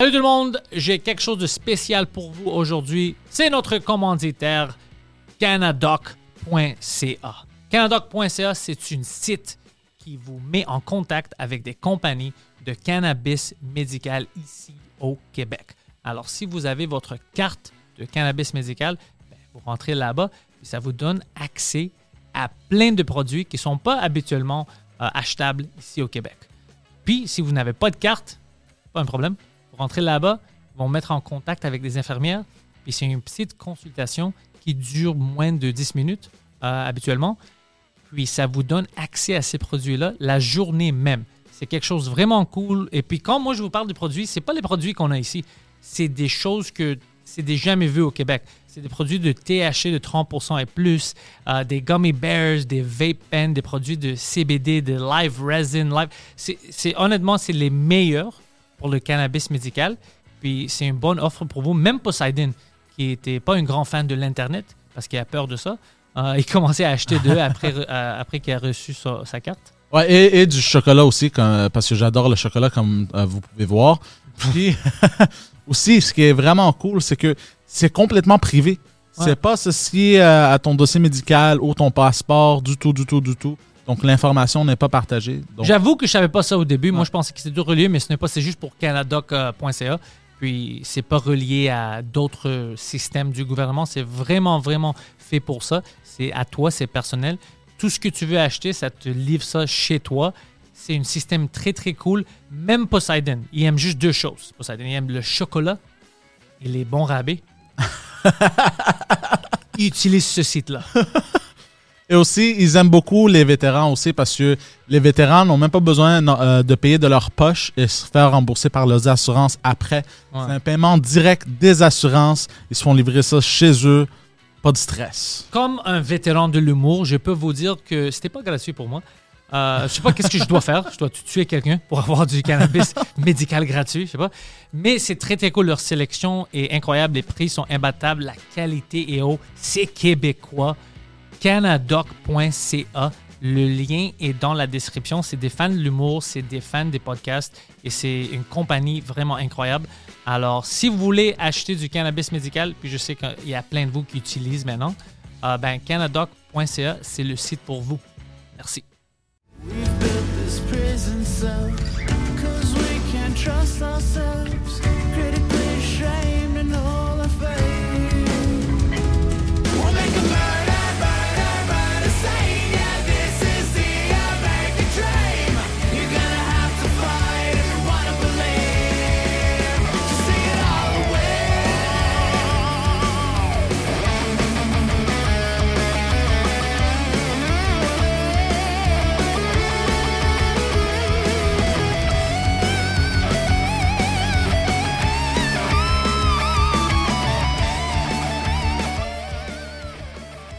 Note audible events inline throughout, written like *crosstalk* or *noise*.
Salut tout le monde, j'ai quelque chose de spécial pour vous aujourd'hui. C'est notre commanditaire canadoc.ca. Canadoc.ca, c'est une site qui vous met en contact avec des compagnies de cannabis médical ici au Québec. Alors, si vous avez votre carte de cannabis médical, ben, vous rentrez là-bas et ça vous donne accès à plein de produits qui ne sont pas habituellement euh, achetables ici au Québec. Puis, si vous n'avez pas de carte, pas un problème. Vous rentrez là-bas, ils vont mettre en contact avec des infirmières. Puis c'est une petite consultation qui dure moins de 10 minutes euh, habituellement. Puis ça vous donne accès à ces produits-là la journée même. C'est quelque chose de vraiment cool. Et puis quand moi je vous parle de produits, c'est pas les produits qu'on a ici. C'est des choses que c'est des jamais vu au Québec. C'est des produits de THC de 30% et plus, euh, des gummy bears, des vape pens, des produits de CBD, de live resin, live. C'est- honnêtement, c'est les meilleurs pour le cannabis médical. Puis c'est une bonne offre pour vous. Même Poseidon, qui n'était pas un grand fan de l'Internet, parce qu'il a peur de ça, euh, il commençait à acheter d'eux *laughs* après, euh, après qu'il a reçu sa, sa carte. Ouais, et, et du chocolat aussi, parce que j'adore le chocolat, comme euh, vous pouvez voir. Puis, *laughs* aussi, ce qui est vraiment cool, c'est que c'est complètement privé. Ouais. C'est pas associé euh, à ton dossier médical ou ton passeport, du tout, du tout, du tout. Donc, l'information n'est pas partagée. Donc, J'avoue que je savais pas ça au début. Moi, je pensais que c'était tout relié, mais ce n'est pas. C'est juste pour canadoc.ca. Puis, c'est pas relié à d'autres systèmes du gouvernement. C'est vraiment, vraiment fait pour ça. C'est à toi, c'est personnel. Tout ce que tu veux acheter, ça te livre ça chez toi. C'est un système très, très cool. Même Poseidon, il aime juste deux choses. Poseidon, il aime le chocolat et les bons rabais. *laughs* il utilise ce site-là. Et aussi, ils aiment beaucoup les vétérans aussi parce que les vétérans n'ont même pas besoin euh, de payer de leur poche et se faire rembourser par leurs assurances après. Ouais. C'est un paiement direct des assurances. Ils se font livrer ça chez eux. Pas de stress. Comme un vétéran de l'humour, je peux vous dire que c'était pas gratuit pour moi. Euh, je sais pas qu'est-ce que je dois faire. Je dois tuer quelqu'un pour avoir du cannabis *laughs* médical gratuit, je sais pas. Mais c'est très très cool. Leur sélection est incroyable. Les prix sont imbattables. La qualité est haut. C'est québécois. Canadoc.ca. Le lien est dans la description. C'est des fans de l'humour, c'est des fans des podcasts et c'est une compagnie vraiment incroyable. Alors, si vous voulez acheter du cannabis médical, puis je sais qu'il y a plein de vous qui utilisent maintenant, euh, ben, canadoc.ca, c'est le site pour vous. Merci.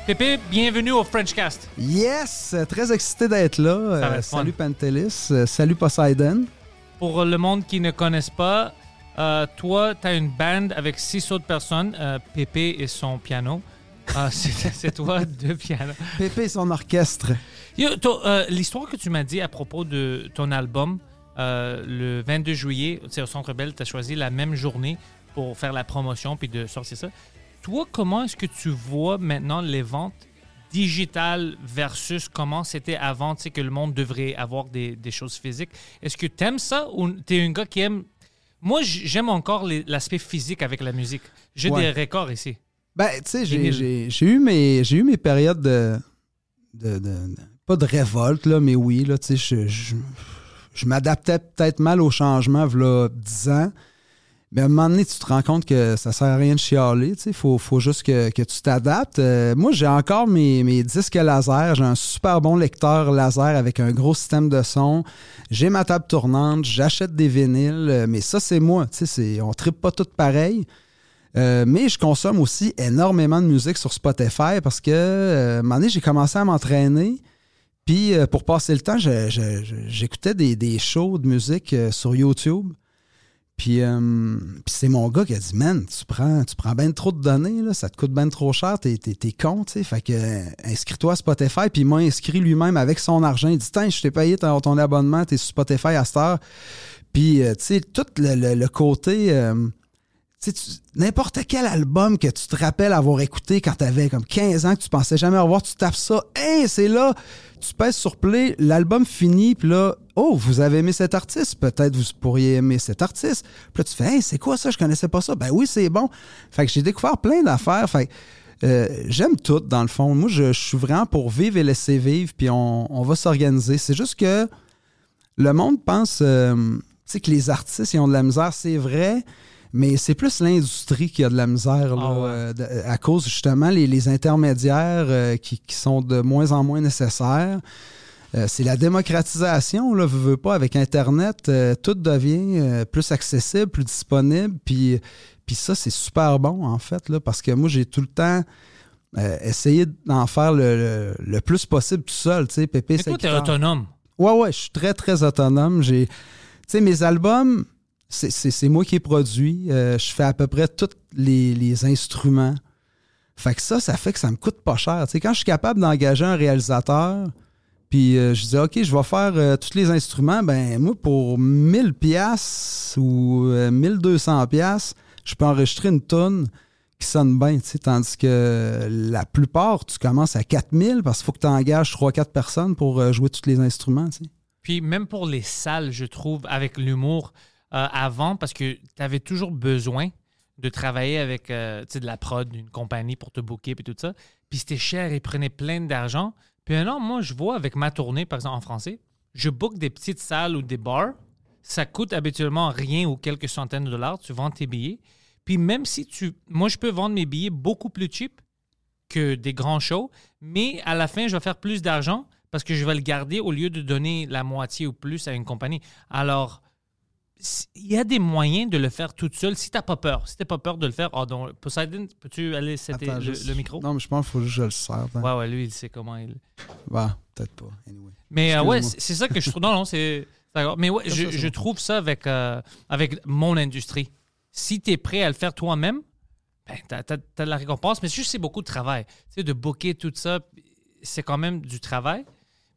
Pépé, bienvenue au Frenchcast. Yes! Très excité d'être là. Euh, être fun. salut Pantelis. Euh, salut Poseidon. Pour le monde qui ne connaisse pas, euh, toi, tu as une band avec six autres personnes, Pépé et son piano. *laughs* Euh, c'est toi, deux pianos. Pépé et son orchestre. L'histoire que tu m'as dit à propos de ton album, le 22 juillet, au Centre Bell, tu as choisi la même journée pour faire la promotion puis de sortir ça. Toi, comment est-ce que tu vois maintenant les ventes digitales versus comment c'était avant, tu sais, que le monde devrait avoir des, des choses physiques? Est-ce que tu aimes ça ou tu es un gars qui aime... Moi, j'aime encore l'aspect physique avec la musique. J'ai Ouais. des records ici. Ben, tu sais, j'ai- eu, mes- eu mes périodes de, de- de- de- Pas de révolte, là, mais oui, là, tu sais, je, je, je m'adaptais peut-être mal au changement, voilà 10 ans. Mais à un moment donné, tu te rends compte que ça sert à rien de chialer. Il faut, faut juste que, tu t'adaptes. Euh, moi, j'ai encore mes, mes disques laser. J'ai un super bon lecteur laser avec un gros système de son. J'ai ma table tournante. J'achète des vinyles. Euh, Mais ça, c'est moi. On tripe pas tout pareil. Euh, mais je consomme aussi énormément de musique sur Spotify parce que, un j'ai commencé à m'entraîner. Puis, pour passer le temps, j'écoutais des, des shows de musique sur YouTube. Puis, euh, c'est mon gars qui a dit Man, tu prends, tu prends bien trop de données, là, ça te coûte bien trop cher, t'es, t'es, t'es con, tu sais. Fait que euh, inscris-toi à Spotify. Puis il m'a inscrit lui-même avec son argent. Il dit Tiens, je t'ai payé ton, abonnement, t'es sur Spotify à cette heure. Puis, euh, tu sais, tout le, le- le côté. euh, tu sais, tu- n'importe quel album que tu te rappelles avoir écouté quand t'avais comme 15 ans, que tu pensais jamais revoir, tu tapes ça, hey, c'est là, tu pèses sur play, l'album finit, puis là, oh, vous avez aimé cet artiste, peut-être vous pourriez aimer cet artiste. Puis là, tu fais, hey, c'est quoi ça, je connaissais pas ça. Ben oui, c'est bon. Fait que j'ai découvert plein d'affaires. Fait euh, j'aime tout, dans le fond. Moi, je, je suis vraiment pour vivre et laisser vivre, puis on, on va s'organiser. C'est juste que le monde pense euh, tu sais, que les artistes ils ont de la misère, c'est vrai, mais c'est plus l'industrie qui a de la misère là, Ah ouais. euh, de- à cause justement les, les intermédiaires euh, qui, qui sont de moins en moins nécessaires. Euh, c'est la démocratisation, là, veux, veux pas, avec Internet, euh, tout devient euh, plus accessible, plus disponible, puis, puis ça, c'est super bon, en fait, là, parce que moi, j'ai tout le temps euh, essayé d'en faire le, le- le plus possible tout seul, tu sais, Pépé, Mais toi, t'es autonome. Ouais, ouais, je suis très, très autonome. J'ai, tu sais, mes albums, c'est- moi qui ai produit. Euh, je fais à peu près tous les, les instruments. Fait que ça, ça fait que ça me coûte pas cher. Quand je suis capable d'engager un réalisateur, puis euh, je dis, OK, je vais faire euh, tous les instruments, ben moi, pour 1000 pièces ou euh, 1200 pièces, je peux enregistrer une tonne qui sonne bien, tandis que la plupart, tu commences à 4000 parce qu'il faut que tu engages 3-4 personnes pour jouer tous les instruments. Puis même pour les salles, je trouve, avec l'humour euh, avant, parce que tu avais toujours besoin de travailler avec euh, de la prod, une compagnie pour te booker et tout ça. Puis c'était cher, ils prenaient plein d'argent. Puis maintenant, moi, je vois avec ma tournée, par exemple en français, je book des petites salles ou des bars. Ça coûte habituellement rien ou quelques centaines de dollars. Tu vends tes billets. Puis même si tu... Moi, je peux vendre mes billets beaucoup plus cheap que des grands shows, mais à la fin, je vais faire plus d'argent parce que je vais le garder au lieu de donner la moitié ou plus à une compagnie. Alors, il y a des moyens de le faire toute seule si tu n'as pas peur. Si tu pas peur de le faire, oh, donc, Poseidon, peux-tu aller Attends, le, micro? Non, mais je pense qu'il faut juste que je le serve. hein. Ouais, ouais, lui, il sait comment il. Bah, peut-être pas. Anyway. Mais euh, ouais, c'est ça que je trouve. Non, non, c'est. d'accord. Mais ouais, je, trouve ça avec, euh, avec mon industrie. Si tu es prêt à le faire toi-même, ben, tu as, de la récompense. Mais c'est juste c'est beaucoup de travail. Tu sais, de booker tout ça, c'est quand même du travail.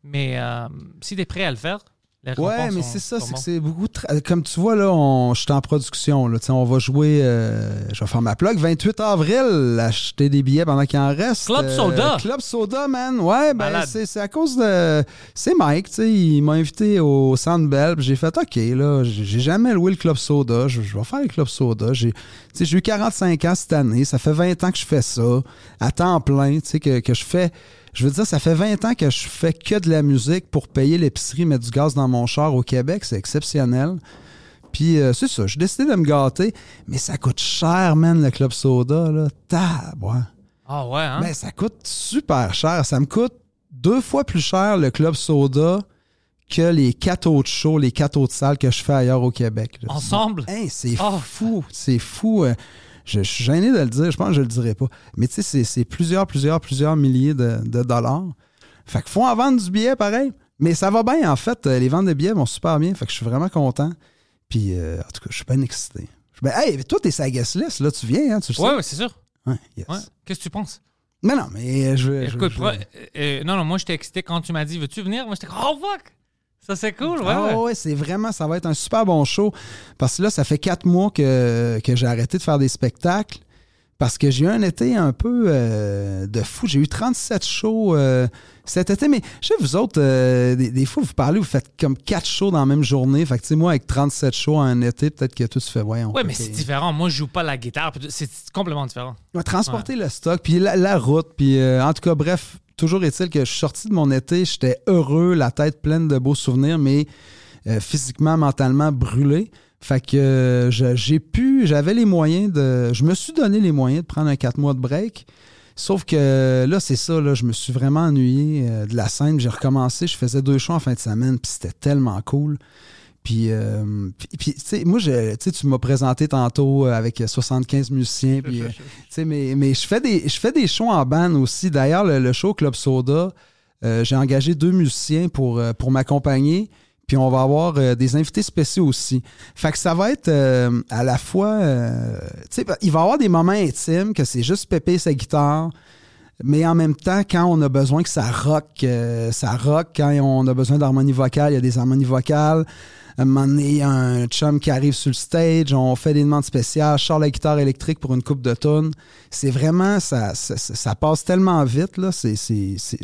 Mais euh, si tu es prêt à le faire, les Ouais, mais c'est ça, c'est que c'est beaucoup tra- Comme tu vois, là, on... je suis en production. Là. On va jouer, euh, je vais faire ma plug, 28 avril, acheter des billets pendant qu'il en reste. Club Euh, Soda. Club Soda, man. Ouais, ben c'est à cause de... C'est Mike, tu sais, il m'a invité au Sandbell, j'ai fait, OK, là, j'ai jamais loué le Club Soda, je, je vais faire le Club Soda. J'ai tu sais, j'ai eu 45 ans cette année, ça fait 20 ans que je fais ça, à temps plein, tu sais, que, que je fais... Je veux dire, ça fait 20 ans que je fais que de la musique pour payer l'épicerie, mettre du gaz dans mon char au Québec. C'est exceptionnel. Puis euh, c'est ça, j'ai décidé de me gâter. Mais ça coûte cher, man, le Club Soda, là. Tabouin. Ah ouais, hein? Ben, ça coûte super cher. Ça me coûte deux fois plus cher le Club Soda que les quatre autres shows, les quatre autres salles que je fais ailleurs au Québec. là. Ensemble? Hey, c'est Oh. fou. C'est fou. Je, je suis gêné de le dire. Je pense que je le dirai pas. Mais tu sais, c'est- c'est plusieurs, plusieurs, plusieurs milliers de, de dollars. Fait qu'il faut en vendre du billet pareil. Mais ça va bien, en fait. Euh, Les ventes de billets vont super bien. Fait que je suis vraiment content. Puis, euh, en tout cas, je suis bien excité. Je- Ben, hey, toi, t'es sa guest list, là. Tu viens, hein, tu le sais? Ouais, ouais, c'est sûr. Ouais, yes. Ouais. Qu'est-ce que tu penses? Mais non, mais euh, je veux. je- Écoute, je- euh, euh, non, non, moi, j'étais excité quand tu m'as dit, veux-tu venir? Moi, j'étais oh fuck! Ça, c'est cool, ouais, Ah ouais. c'est vraiment, ça va être un super bon show. Parce que là, ça fait quatre mois que, que j'ai arrêté de faire des spectacles. Parce que j'ai eu un été un peu euh, de fou. J'ai eu 37 shows euh, cet été. Mais je sais, vous autres, euh, des, des fois, vous parlez, vous faites comme quatre shows dans la même journée. Fait que, tu sais, moi, avec 37 shows en un été, peut-être que tout se fait, ouais. peut mais c'est différent. Moi, je joue pas la guitare. C'est complètement différent. Ouais, transporter le stock, puis la, la route, puis en tout cas, bref, toujours est-il que je suis sorti de mon été, j'étais heureux, la tête pleine de beaux souvenirs, mais euh, physiquement, mentalement brûlé. Fait que euh, j'ai pu j'avais les moyens de. Je me suis donné les moyens de prendre un 4 mois de break. Sauf que là, c'est ça, là, je me suis vraiment ennuyé euh, de la scène. J'ai recommencé, je faisais deux shows en fin de semaine, puis c'était tellement cool. Puis, euh, puis, puis, tu sais, moi, je- tu m'as présenté tantôt euh, avec 75 musiciens. Puis, euh, *laughs* tu sais, mais, mais je fais des, je fais des shows en band aussi. D'ailleurs, le, le show Club Soda, euh, j'ai engagé deux musiciens pour, pour m'accompagner. Puis on va avoir euh, des invités spéciaux aussi. Fait que ça va être euh, à la fois. euh, tu sais, il va y avoir des moments intimes que c'est juste Pépé sa guitare. Mais en même temps, quand on a besoin que ça rock, ça rock. Quand on a besoin d'harmonie vocale, il y a des harmonies vocales. À un moment donné, il y a un chum qui arrive sur le stage, on fait des demandes spéciales, je sors la guitare électrique pour une coupe de tonnes. C'est vraiment, ça, ça, passe tellement vite, là. C'est,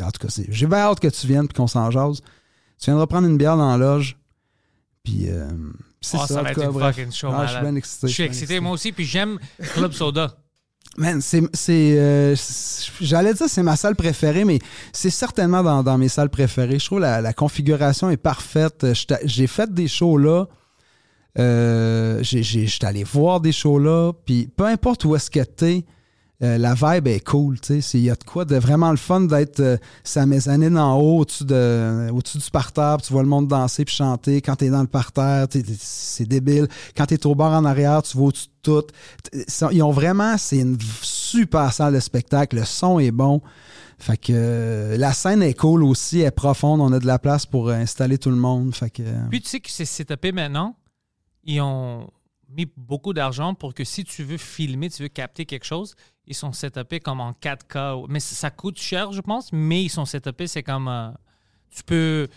en tout cas, c'est- j'ai bien hâte que tu viennes et qu'on s'en jase. Tu viendras prendre une bière dans la loge. Puis, euh, c'est Oh, ça, ça va être cas, une bref. fucking show, Ah, je suis bien excité. Je suis excité, moi aussi, puis j'aime Club Soda. Man, euh, c'est- J'allais dire c'est ma salle préférée, mais c'est certainement dans, mes salles préférées. Je trouve la, la configuration est parfaite. J'étais- J'ai fait des shows là. Euh, J'étais allé voir des shows là. Puis peu importe où est-ce que t'es, euh, la vibe est cool. tu sais. Il y a de quoi de vraiment le fun d'être euh, sa mezzanine en haut, au-dessus de, au-dessus du parterre, puis tu vois le monde danser puis chanter. Quand t'es dans le parterre, c'est débile. Quand t'es au bar en arrière, tu vois au-dessus de tout. Ils ont vraiment, c'est une super salle de spectacle. Le son est bon. Fait que euh, la scène est cool aussi, elle est profonde. On a de la place pour installer tout le monde. Fait que. Puis tu sais que c'est setupé maintenant. Ils ont mis beaucoup d'argent pour que si tu veux filmer, tu veux capter quelque chose, ils sont setupés comme en 4K. Mais ça coûte cher, je pense, mais ils sont setupés, c'est comme... euh, tu peux...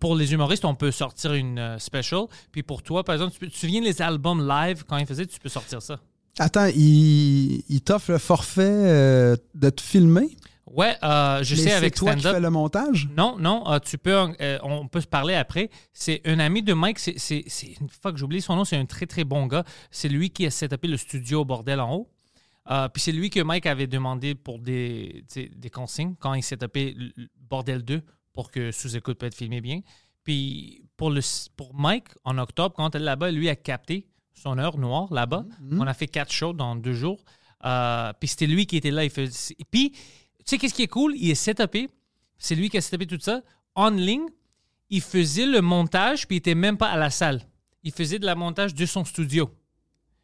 Pour les humoristes, on peut sortir une euh, special. Puis pour toi, par exemple, tu, peux- te souviens les albums live, quand ils faisaient, tu peux sortir ça? Attends, il, il t'offre le forfait euh, de te filmer? Ouais, euh, je mais sais avec toi qui stand-up. fais le montage? Non, non, euh, tu peux, euh, on peut se parler après. C'est un ami de Mike, c'est, c'est, c'est une fois que j'oublie son nom, c'est un très très bon gars. C'est lui qui a setupé le studio au bordel en haut. Puis c'est lui que Mike avait demandé pour des, des consignes quand il setupé le le bordel 2 pour que sous-écoute peut être filmé bien. Puis pour, le, pour Mike, en octobre, quand elle est là-bas, lui a capté son heure noire là-bas. On a fait quatre shows dans deux jours. Puis c'était lui qui était là. Il faisait... Puis, sais, qu'est-ce qui est cool? Il est setupé. C'est lui qui a setupé tout ça. En ligne, il faisait le montage, puis il était même pas à la salle. Il faisait de la montage de son studio.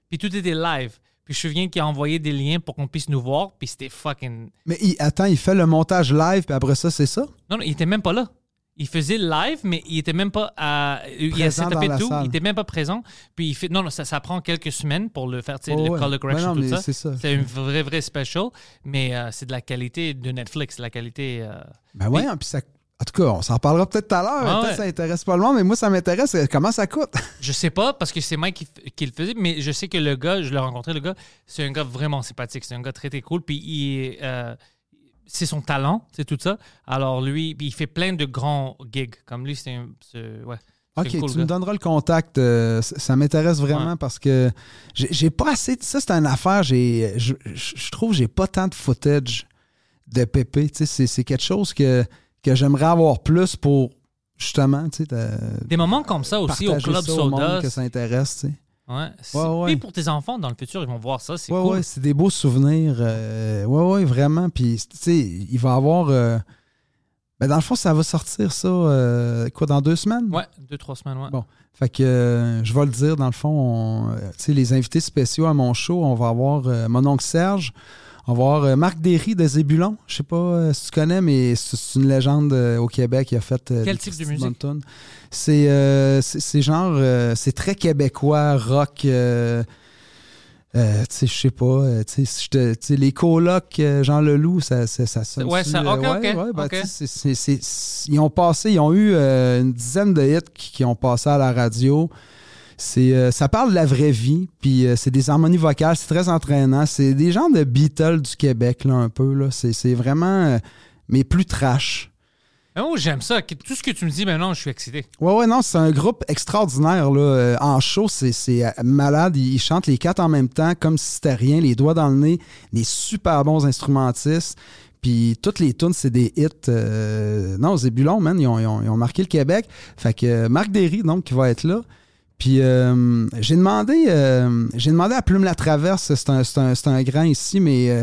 Puis tout était live. Puis je me souviens qu'il a envoyé des liens pour qu'on puisse nous voir, puis c'était fucking... Mais il, attends, il fait le montage live, puis après ça, c'est ça? Non, non, il était même pas là. Il faisait live, mais il était même pas à. Il a setupé tout, salle. il était même pas présent. Puis il fait. Non, non, ça, ça prend quelques semaines pour le faire, Ouais, le ouais. color correction, Ben non, tout ça. c'est une vraie, vraie special, mais euh, c'est de la qualité de Netflix, la qualité. euh, Ben ouais, puis ça. En tout cas, on s'en parlera peut-être tout à l'heure. Ah Peut-être ouais. Ça intéresse pas le monde, mais moi, ça m'intéresse. euh, Comment ça coûte? *laughs* Je sais pas parce que c'est Mike qui, qui le faisait, mais je sais que le gars, je l'ai rencontré, le gars, c'est un gars vraiment sympathique. C'est un gars très, très cool. Puis il euh, c'est son talent, c'est tout ça. Alors lui, il fait plein de grands gigs. Comme lui, c'est un. Ouais. OK, cool tu gars. me donneras le contact. euh, ça m'intéresse vraiment Ouais. parce que j'ai pas assez. Ça, c'est une affaire. j'ai- Je, je- trouve que j'ai pas tant de footage de Pépé. Tu sais, C'est quelque chose que, que j'aimerais avoir plus pour justement tu sais, de- Des moments comme ça aussi au Club ça au monde Soda. que ça intéresse. tu sais. Ouais, c'est- Ouais, ouais. Puis pour tes enfants, dans le futur, ils vont voir ça. C'est Ouais, cool. c'est des beaux souvenirs. euh, ouais, ouais, vraiment. Puis, tu sais, il va y avoir. euh, ben, dans le fond, ça va sortir ça, euh, quoi, dans deux semaines? Ouais, deux, trois semaines, ouais. Bon. Fait que euh, je vais le dire, dans le fond, on, euh, tu sais, les invités spéciaux à mon show, on va avoir mon oncle Serge, on va avoir euh, Marc Derry de Zébulon. Je sais pas euh, si tu connais, mais c'est une légende euh, au Québec. Il a fait. Quel type de musique? C'est euh, genre. euh, c'est très québécois, rock. euh, euh, tu sais, je sais pas. tu sais, les colocs, Jean Leloup, ça, ça, ça sonne. Ouais, ça- ok, ok, ben, c'est- ils ont passé, ils ont eu euh, une dizaine de hits qui, qui ont passé à la radio. C'est, euh, ça parle de la vraie vie, puis euh, c'est des harmonies vocales, c'est très entraînant. C'est des gens de Beatles du Québec, là, un peu. Là. C'est, c'est vraiment, euh, mais plus trash. Moi, j'aime ça. Tout ce que tu me dis maintenant, je suis excité. Ouais, ouais, non, c'est un groupe extraordinaire. Là. En show, c'est, c'est malade. Ils, chantent les quatre en même temps, comme si c'était rien, les doigts dans le nez, des super bons instrumentistes. Puis toutes les tunes, c'est des hits. euh, Non, Zébulon, man, ils ont, ils ont- ils ont marqué le Québec. Fait que Marc Derry, donc, qui va être là. Puis euh, j'ai demandé, euh, j'ai demandé à Plume la Traverse, c'est un, un- un grand ici, mais euh,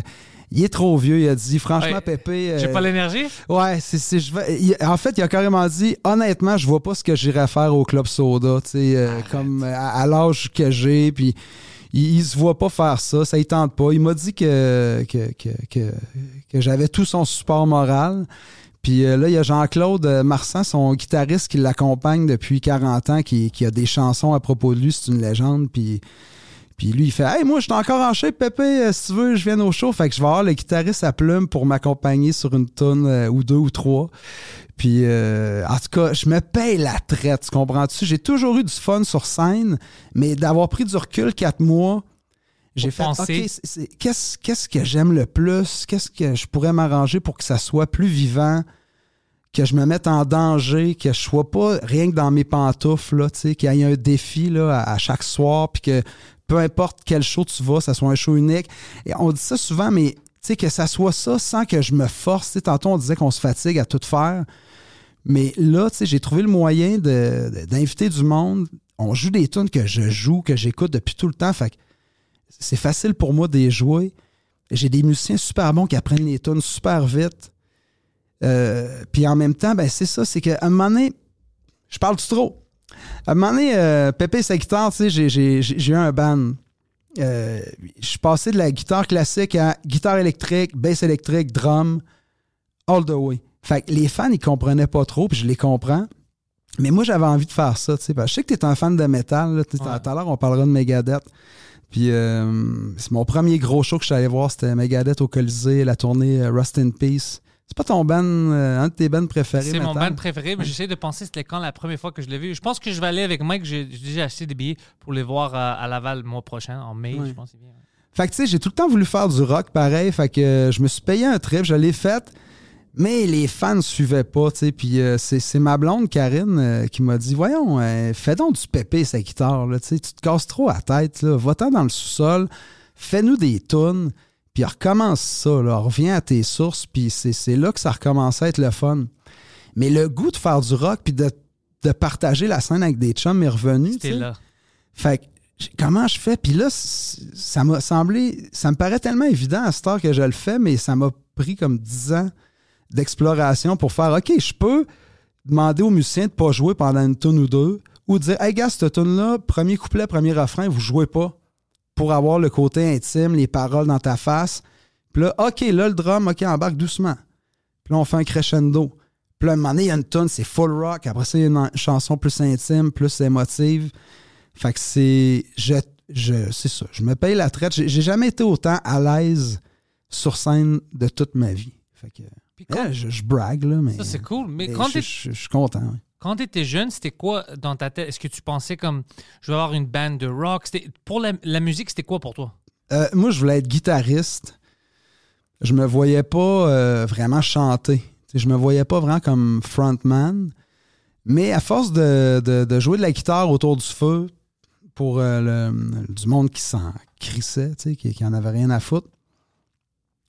il est trop vieux. Il a dit, franchement, Ouais. Pépé. J'ai pas l'énergie? Ouais, c'est, je vais- il- en fait, il a carrément dit honnêtement, je vois pas ce que j'irais faire au club soda, tu sais, comme à, à l'âge que j'ai, puis il, il se voit pas faire ça, ça il tente pas. Il m'a dit que que, que, que, que j'avais tout son support moral. Puis euh, là, il y a Jean-Claude euh, Marsan, son guitariste qui l'accompagne depuis 40 ans, qui, a des chansons à propos de lui, c'est une légende. Puis, lui, il fait Hey, moi, je suis encore en shape, Pépé, euh, si tu veux, je viens au show. Fait que je vais avoir le guitariste à plume pour m'accompagner sur une tonne ou deux ou trois. Puis, euh, en tout cas, je me paye la traite, tu comprends-tu? J'ai toujours eu du fun sur scène, mais d'avoir pris du recul quatre mois, j'ai fait, penser. OK, qu'est-ce que j'aime le plus? Qu'est-ce que je pourrais m'arranger pour que ça soit plus vivant? Que je me mette en danger, que je sois pas rien que dans mes pantoufles, là, tu sais, qu'il y ait un défi là, à, à chaque soir, puis que peu importe quel show tu vas, ça soit un show unique. Et on dit ça souvent, mais tu sais, que ça soit ça sans que je me force. Tu sais, tantôt, on disait qu'on se fatigue à tout faire. Mais là, tu sais, j'ai trouvé le moyen d'inviter du monde. On joue des tunes que je joue, que j'écoute depuis tout le temps. Fait que c'est facile pour moi de les jouer. J'ai des musiciens super bons qui apprennent les tunes super vite. Euh, Puis en même temps, ben c'est ça, c'est qu'à un moment donné, je parle trop. À un moment donné, euh, Pépé sa guitare, tu sais, j'ai- j'ai j'ai eu un band. Euh, je suis passé de la guitare classique à guitare électrique, bass électrique, drum, all the way. Fait que les fans, ils comprenaient pas trop, puis je les comprends. Mais moi, j'avais envie de faire ça, tu sais. Je sais que tu es un fan de métal. Tout à l'heure, on parlera de Megadeth. Puis euh, c'est mon premier gros show que je suis allé voir, c'était Megadeth au Colisée, la tournée euh, Rust in Peace. C'est pas ton band, euh, un de tes bands préférés? C'est mon band préféré, mais j'essaie de penser c'était quand la première fois que je l'ai vu. Je pense que je vais aller avec Mike. J'ai déjà acheté des billets pour les voir à, à Laval le mois prochain, en mai, je pense. que bien. Fait que tu sais, j'ai tout le temps voulu faire du rock pareil. Fait que euh, je me suis payé un trip, je l'ai fait. Mais les fans ne suivaient pas, tu sais. Puis euh, c'est ma blonde, Karine, euh, qui m'a dit Voyons, euh, fais donc du pépé, sa guitare, là, tu sais. Tu te casses trop la tête, là. Va-t'en dans le sous-sol, fais-nous des tunes, puis recommence ça, là. Reviens à tes sources, puis c'est là que ça recommence à être le fun. Mais le goût de faire du rock, puis de, de partager la scène avec des chums est revenu, C'était là. Fait que, comment je fais? Puis là, ça m'a semblé, ça me paraît tellement évident à cette heure que je le fais, mais ça m'a pris comme 10 ans d'exploration pour faire, OK, je peux demander aux musiciens de pas jouer pendant une tune ou deux, ou dire, hey gars, cette tune-là, premier couplet, premier refrain, vous jouez pas pour avoir le côté intime, les paroles dans ta face. Puis là, OK, là, le drum, OK, embarque doucement. Puis là, on fait un crescendo. Puis là, à un moment donné, il y a une tune, c'est full rock. Après ça, une chanson plus intime, plus émotive. Fait que c'est. Je, je, c'est ça. Je me paye la traite. J'ai jamais été autant à l'aise sur scène de toute ma vie. Fait que. Puis quand- eh, je, je brague, là, mais. ça, c'est cool. Mais mais quand je, t'es- je- je suis content. ouais. quand tu étais jeune, c'était quoi dans ta tête? Est-ce que tu pensais comme je vais avoir une bande de rock? Pour la, la musique, c'était quoi pour toi? Euh, moi, je voulais être guitariste. Je me voyais pas euh, vraiment chanter. Je me voyais pas vraiment comme frontman. Mais à force de, de- de jouer de la guitare autour du feu pour euh, le- du monde qui s'en crissait, qui, qui en avait rien à foutre,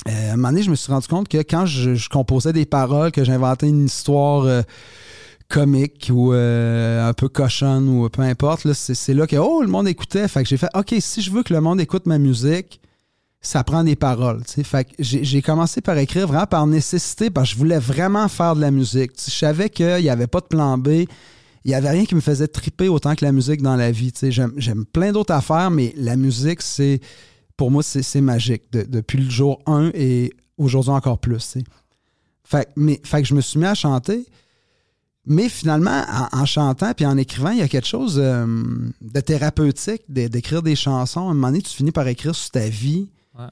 euh, à un moment donné, je me suis rendu compte que quand je, composais des paroles, que j'inventais une histoire euh, comique ou euh, un peu cochonne ou peu importe, c'est, là que oh, le monde écoutait. Fait que j'ai fait OK, si je veux que le monde écoute ma musique, ça prend des paroles. Fait que j'ai, commencé par écrire vraiment par nécessité parce que je voulais vraiment faire de la musique. Je savais qu'il n'y avait pas de plan B. Il n'y avait rien qui me faisait triper autant que la musique dans la vie. j'aime plein d'autres affaires, mais la musique, c'est pour moi, c'est, magique. De- depuis le jour 1 et aujourd'hui encore plus. Fait, que- mais, fait que je me suis mis à chanter. Mais finalement, en, en chantant puis en écrivant, il y a quelque chose euh, de thérapeutique, d'écrire des chansons. À un moment donné, tu finis par écrire sur ta vie. Ouais.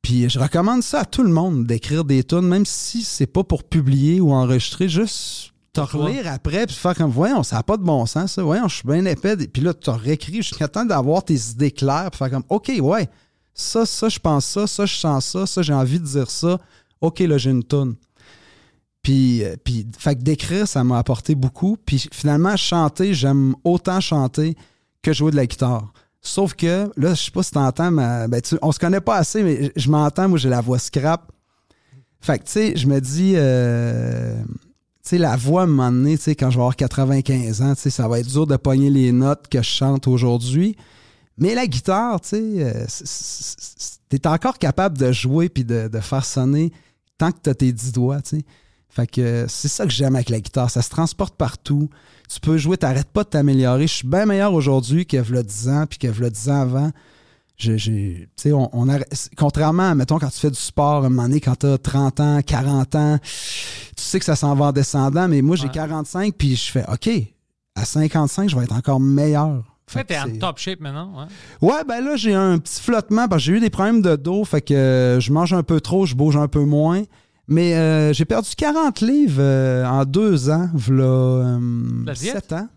Puis je recommande ça à tout le monde, d'écrire des tunes, même si c'est pas pour publier ou enregistrer, juste te relire après puis faire comme, voyons, ça n'a pas de bon sens, ça. Voyons, je suis bien épais. Puis là, tu réécris jusqu'à temps d'avoir tes idées claires puis faire comme, OK, ouais, ça, ça, je pense ça, ça, je sens ça, ça, j'ai envie de dire ça. OK, là, j'ai une tune. Puis, euh, puis, fait que d'écrire, ça m'a apporté beaucoup. Puis finalement, chanter, j'aime autant chanter que jouer de la guitare. Sauf que, là, je sais pas si t'entends, ma, ben, tu- on se connaît pas assez, mais je, je m'entends, moi, j'ai la voix scrap. Fait que, tu sais, je me dis, euh, la voix, à un moment donné, quand je vais avoir 95 ans, ça va être dur de pogner les notes que je chante aujourd'hui. Mais la guitare, tu sais, euh, t'es encore capable de jouer puis de, de faire sonner tant que t'as tes 10 doigts, euh, c'est ça que j'aime avec la guitare. Ça se transporte partout. Tu peux jouer, t'arrêtes pas de t'améliorer. Je suis bien meilleur aujourd'hui que v'là 10 ans puis que v'là 10 ans avant. J'ai- on, on arrête- contrairement, mettons, quand tu fais du sport, à un moment donné, quand tu as 30 ans, 40 ans, tu sais que ça s'en va en descendant, mais moi, j'ai Ouais. 45, puis je fais, OK, à 55, je vais être encore meilleur. En fait, t'es en top shape maintenant. Ouais. Ouais, ben là, j'ai un petit flottement parce que j'ai eu des problèmes de dos, fait que euh, je mange un peu trop, je bouge un peu moins. Mais euh, j'ai perdu 40 livres euh, en deux ans, v'là La diète? 7 ans.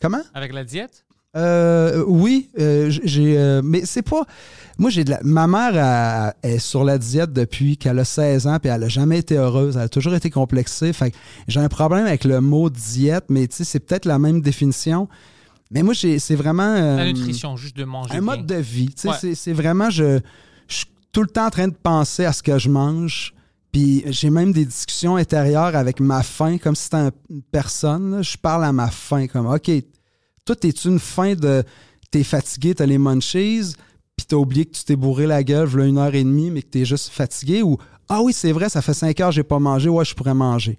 Comment? Avec la diète? Euh, oui, euh, j'ai. euh, mais c'est pas. Moi, j'ai de la. Ma mère elle, est sur la diète depuis qu'elle a 16 ans, puis elle a jamais été heureuse. Elle a toujours été complexée. Fait j'ai un problème avec le mot diète, mais tu sais, c'est peut-être la même définition. Mais moi, j'ai- c'est vraiment. euh, La nutrition, juste de manger. un bien. mode de vie. Tu sais, Ouais. c'est- C'est vraiment, je, je suis tout le temps en train de penser à ce que je mange. Puis j'ai même des discussions intérieures avec ma faim, comme si c'était un- une personne. là. Je parle à ma faim, comme, OK, toi, t'es-tu une faim de. T'es fatigué, t'as les munchies, puis t'as oublié que tu t'es bourré la gueule, une heure et demie, mais que t'es juste fatigué, ou Ah oui, c'est vrai, ça fait cinq heures j'ai pas mangé, ouais, je pourrais manger.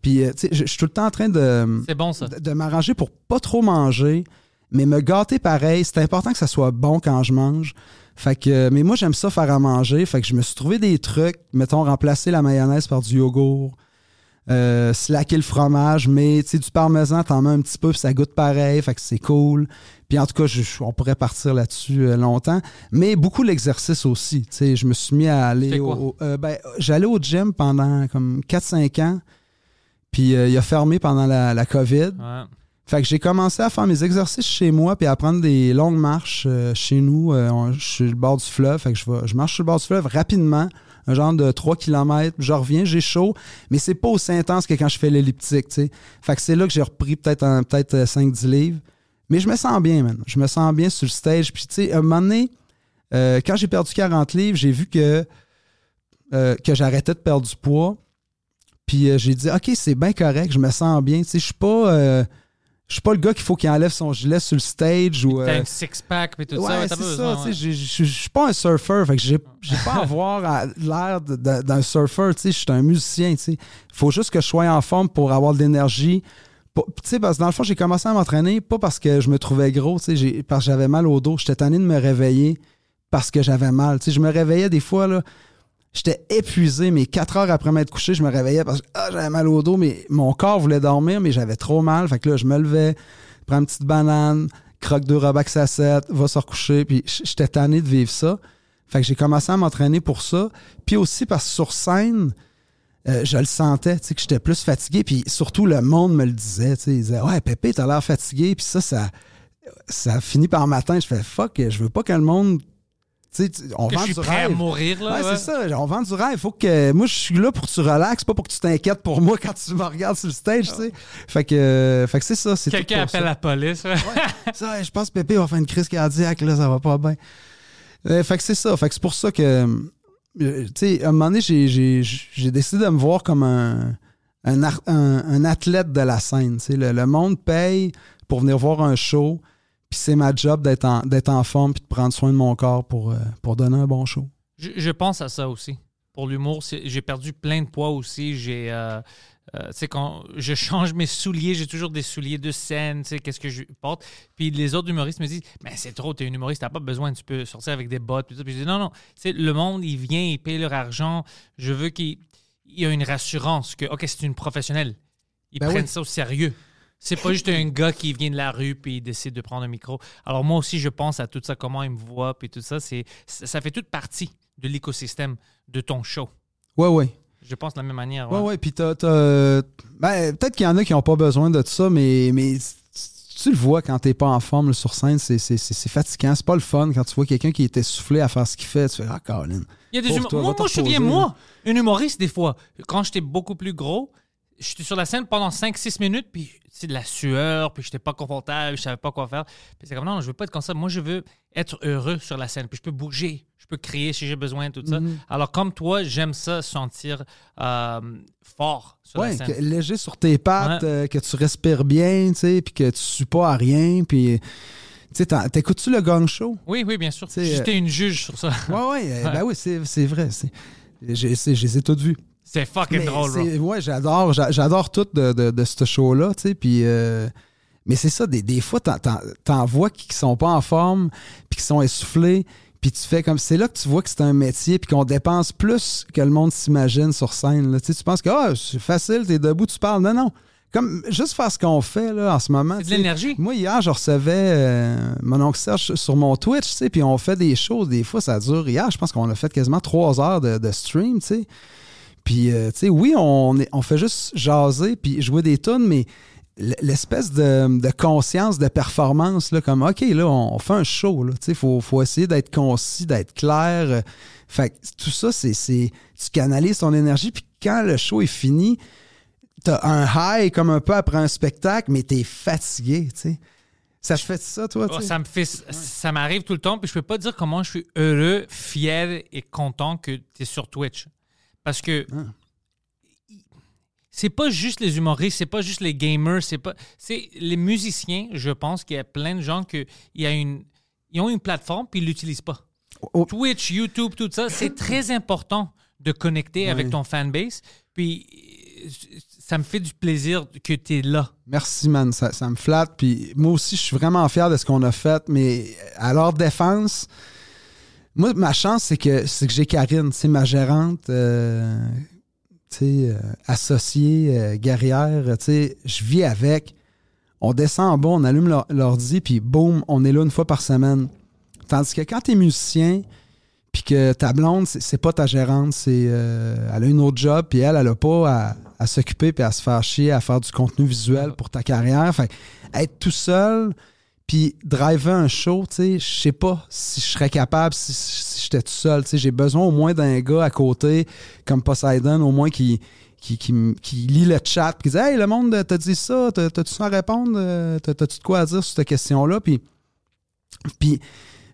Puis, euh, tu sais, je suis tout le temps en train de C'est bon, ça. de, de m'arranger pour pas trop manger, mais me gâter pareil. C'est important que ça soit bon quand je mange. Fait que, mais moi, j'aime ça faire à manger. Fait que je me suis trouvé des trucs, mettons, remplacer la mayonnaise par du yogourt, euh, slacker le fromage, mais tu sais, du parmesan, t'en mets un petit peu, puis ça goûte pareil. Fait que c'est cool. Puis en tout cas, je- on pourrait partir là-dessus euh, longtemps. Mais beaucoup l'exercice aussi. Tu sais, je me suis mis à aller quoi? au. euh, ben, j'allais au gym pendant comme 4-5 ans. Puis euh, il a fermé pendant la, la COVID. Ouais. Fait que j'ai commencé à faire mes exercices chez moi puis à prendre des longues marches chez nous. Je suis sur le bord du fleuve. Fait que je, vais, je marche sur le bord du fleuve rapidement, un genre de 3 km. Je reviens, j'ai chaud, mais c'est pas aussi intense que quand je fais l'elliptique. tu sais. Fait que c'est là que j'ai repris peut-être un- peut-être euh, 5-10 livres. Mais je me sens bien, man. Je me sens bien sur le stage. Puis, tu sais, à un moment donné, euh, quand j'ai perdu 40 livres, j'ai vu que, euh, que j'arrêtais de perdre du poids. Puis j'ai dit, OK, c'est bien correct, je me sens bien. Tu sais, je suis pas. Je suis pas le gars qu'il faut qu'il enlève son gilet sur le stage ou. T'as euh, un six-pack et tout ouais, ça. ouais, c'est ça. tu sais, Je suis pas un surfeur. Fait que j'ai pas à *laughs* avoir l'air d'un surfeur. Tu sais, je suis un musicien. Tu sais, faut juste que je sois en forme pour avoir de l'énergie. Tu sais, parce que dans le fond, j'ai commencé à m'entraîner pas parce que je me trouvais gros, tu sais, parce que j'avais mal au dos. J'étais tanné de me réveiller parce que j'avais mal. Tu sais, je me réveillais des fois, là. J'étais épuisé, mais quatre heures après m'être couché, je me réveillais parce que ah, j'avais mal au dos, mais mon corps voulait dormir, mais j'avais trop mal. Fait que là, je me levais, prends une petite banane, croque deux Robax à 7, va se recoucher, puis j'étais tanné de vivre ça. Fait que j'ai commencé à m'entraîner pour ça. Puis aussi parce que sur scène, euh, je le sentais, tu sais, que j'étais plus fatigué. Puis surtout, le monde me le disait, tu sais. Il disait, ouais, Pépé, t'as l'air fatigué. Puis ça, ça, ça finit par matin. Je fais, fuck, je veux pas que le monde. Tu sais, tu- on Que vend je suis du prêt à mourir, là. Ouais, ouais. c'est ça. On vend du rêve. Faut que. Moi, je suis là pour que tu relaxes, pas pour que tu t'inquiètes pour moi *laughs* quand tu me regardes sur le stage, tu sais. Fait que, euh, fait que c'est ça. c'est Quelqu'un appelle ça. la police. ouais. Ça, je pense que Pépé va faire une crise cardiaque, là, ça va pas bien. Euh, fait que c'est ça. Fait que c'est pour ça que. euh, tu sais, à un moment donné, j'ai- j'ai j'ai décidé de me voir comme un, un, un- un athlète de la scène. tu sais. Le, le monde paye pour venir voir un show, puis c'est ma job d'être en, d'être en forme puis de prendre soin de mon corps pour, euh, pour donner un bon show. Je, je pense à ça aussi. Pour l'humour, j'ai perdu plein de poids aussi. J'ai, euh, euh, quand je change mes souliers, j'ai toujours des souliers de scène, qu'est-ce que je porte. Puis les autres humoristes me disent, mais c'est trop, t'es un humoriste, t'as pas besoin, tu peux sortir avec des bottes. Puis. Puis je dis, non, non, le monde, il vient, il paye leur argent. Je veux qu'il il y ait une rassurance que, OK, c'est une professionnelle. Ils Ben prennent oui. ça au sérieux. C'est pas juste un gars qui vient de la rue puis il décide de prendre un micro. Alors moi aussi, je pense à tout ça, comment il me voit puis tout ça. C'est, ça fait toute partie de l'écosystème de ton show. Ouais, ouais. Je pense de la même manière. Ouais, ouais. Puis t'as. t'as- Ben, peut-être qu'il y en a qui n'ont pas besoin de ça, mais, mais tu le vois quand t'es pas en forme là, sur scène, c'est, c'est, c'est, c'est fatigant. C'est pas le fun quand tu vois quelqu'un qui est essoufflé à faire ce qu'il fait. Tu fais Ah, Colin. Il y a des Pauvre humo- toi, moi, moi, je souviens, moi, un humoriste, des fois, quand j'étais beaucoup plus gros, j'étais sur la scène pendant 5-6 minutes, puis c'est de la sueur, puis j'étais pas confortable, je savais pas quoi faire. Puis c'est comme, non, je veux pas être comme ça. Moi, je veux être heureux sur la scène, puis je peux bouger, je peux crier si j'ai besoin, tout ça. Mhm. Alors, comme toi, j'aime ça, sentir euh, fort sur Ouais, la que- scène. léger sur tes pattes, Ouais. euh, que tu respires bien, tu sais, puis que tu suis pas à rien, puis... T'écoutes-tu le gang show? Oui, oui, bien sûr. J'étais une juge sur ça. Ouais, ouais, euh, *laughs* ben oui, c'est vrai. Je les ai toutes vues. C'est fucking Mais drôle, c'est- Ouais, j'adore, j'a- j'adore tout de, de, de ce show-là, tu sais, puis... euh, mais c'est ça, des, des fois, t'en- t'en t'en vois qui sont pas en forme, puis qui sont essoufflés, puis tu fais comme... C'est là que tu vois que c'est un métier, puis qu'on dépense plus que le monde s'imagine sur scène. là. Tu sais, tu penses que ah, c'est facile, t'es debout, tu parles. Non, non. Comme juste faire ce qu'on fait là, en ce moment. C'est de l'énergie. Moi, hier, je recevais euh, mon oncle Serge sur mon Twitch, tu sais, puis on fait des choses. Des fois, ça dure. Hier, je pense qu'on a fait quasiment trois heures de, de stream, tu sais. Puis, euh, tu sais, oui, on, est- on fait juste jaser puis jouer des tunes, mais l'espèce de, de conscience de performance, là, comme, OK, là, on, fait un show, là, tu sais, il faut, faut essayer d'être concis, d'être clair. euh, Fait que tout ça, c'est, tu canalises ton énergie, puis quand le show est fini, t'as un high comme un peu après un spectacle, mais t'es fatigué, tu sais. Ça te fait ça, toi, Oh, ça me fait ça m'arrive tout le temps puis je peux pas dire comment je suis heureux, fier et content que tu es sur Twitch parce que Ah. c'est pas juste les humoristes, c'est pas juste les gamers, c'est pas c'est les musiciens, je pense qu'il y a plein de gens que il y a une ils ont une plateforme puis ils l'utilisent pas. Oh. Twitch, YouTube, tout ça, c'est très important de connecter avec ton fanbase puis ça me fait du plaisir que tu es là. Merci, man. Ça, ça me flatte. Puis moi aussi, je suis vraiment fier de ce qu'on a fait. Mais à leur défense, moi, ma chance, c'est que, que j'ai Karine, c'est ma gérante, euh, euh, associée, euh, guerrière. Je vis avec. On descend en bas, on allume l'or- l'ordi, puis boum, on est là une fois par semaine. Tandis que quand tu es musicien, puis que ta blonde, c'est pas ta gérante, c'est euh, elle a une autre job, puis elle, elle a pas à, à s'occuper puis à se faire chier, à faire du contenu visuel pour ta carrière. Fait être tout seul, puis driver un show, tu sais, je sais pas si je serais capable si, si j'étais tout seul. Tu sais, j'ai besoin au moins d'un gars à côté, comme Poseidon, au moins qui, qui, qui, lit le chat, puis qui dit Hey, le monde t'a dit ça, t'as- t'as-tu ça à répondre? Euh, T'as- T'as-tu de quoi à dire sur cette question-là? Puis, puis,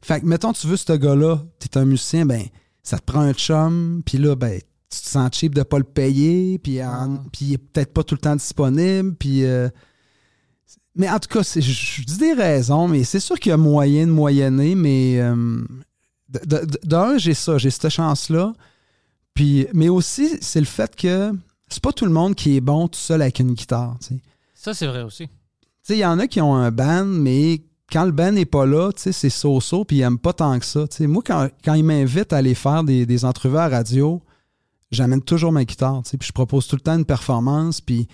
fait que, mettons, tu veux ce gars-là, t'es un musicien, ben, ça te prend un chum, puis là, ben, tu te sens cheap de pas le payer, puis en- puis il est peut-être pas tout le temps disponible, puis... euh, mais en tout cas, je je dis des raisons, mais c'est sûr qu'il y a moyen de moyenner, mais euh, d'un, j'ai ça, j'ai cette chance-là. Puis, mais aussi, c'est le fait que c'est pas tout le monde qui est bon tout seul avec une guitare. Ça c'est vrai aussi. Il y en a qui ont un band, mais quand le band n'est pas là, c'est so-so, puis ils n'aiment pas tant que ça. Moi, quand, quand ils m'invitent à aller faire des, des entrevues à radio, j'amène toujours ma guitare, puis je propose tout le temps une performance, puis,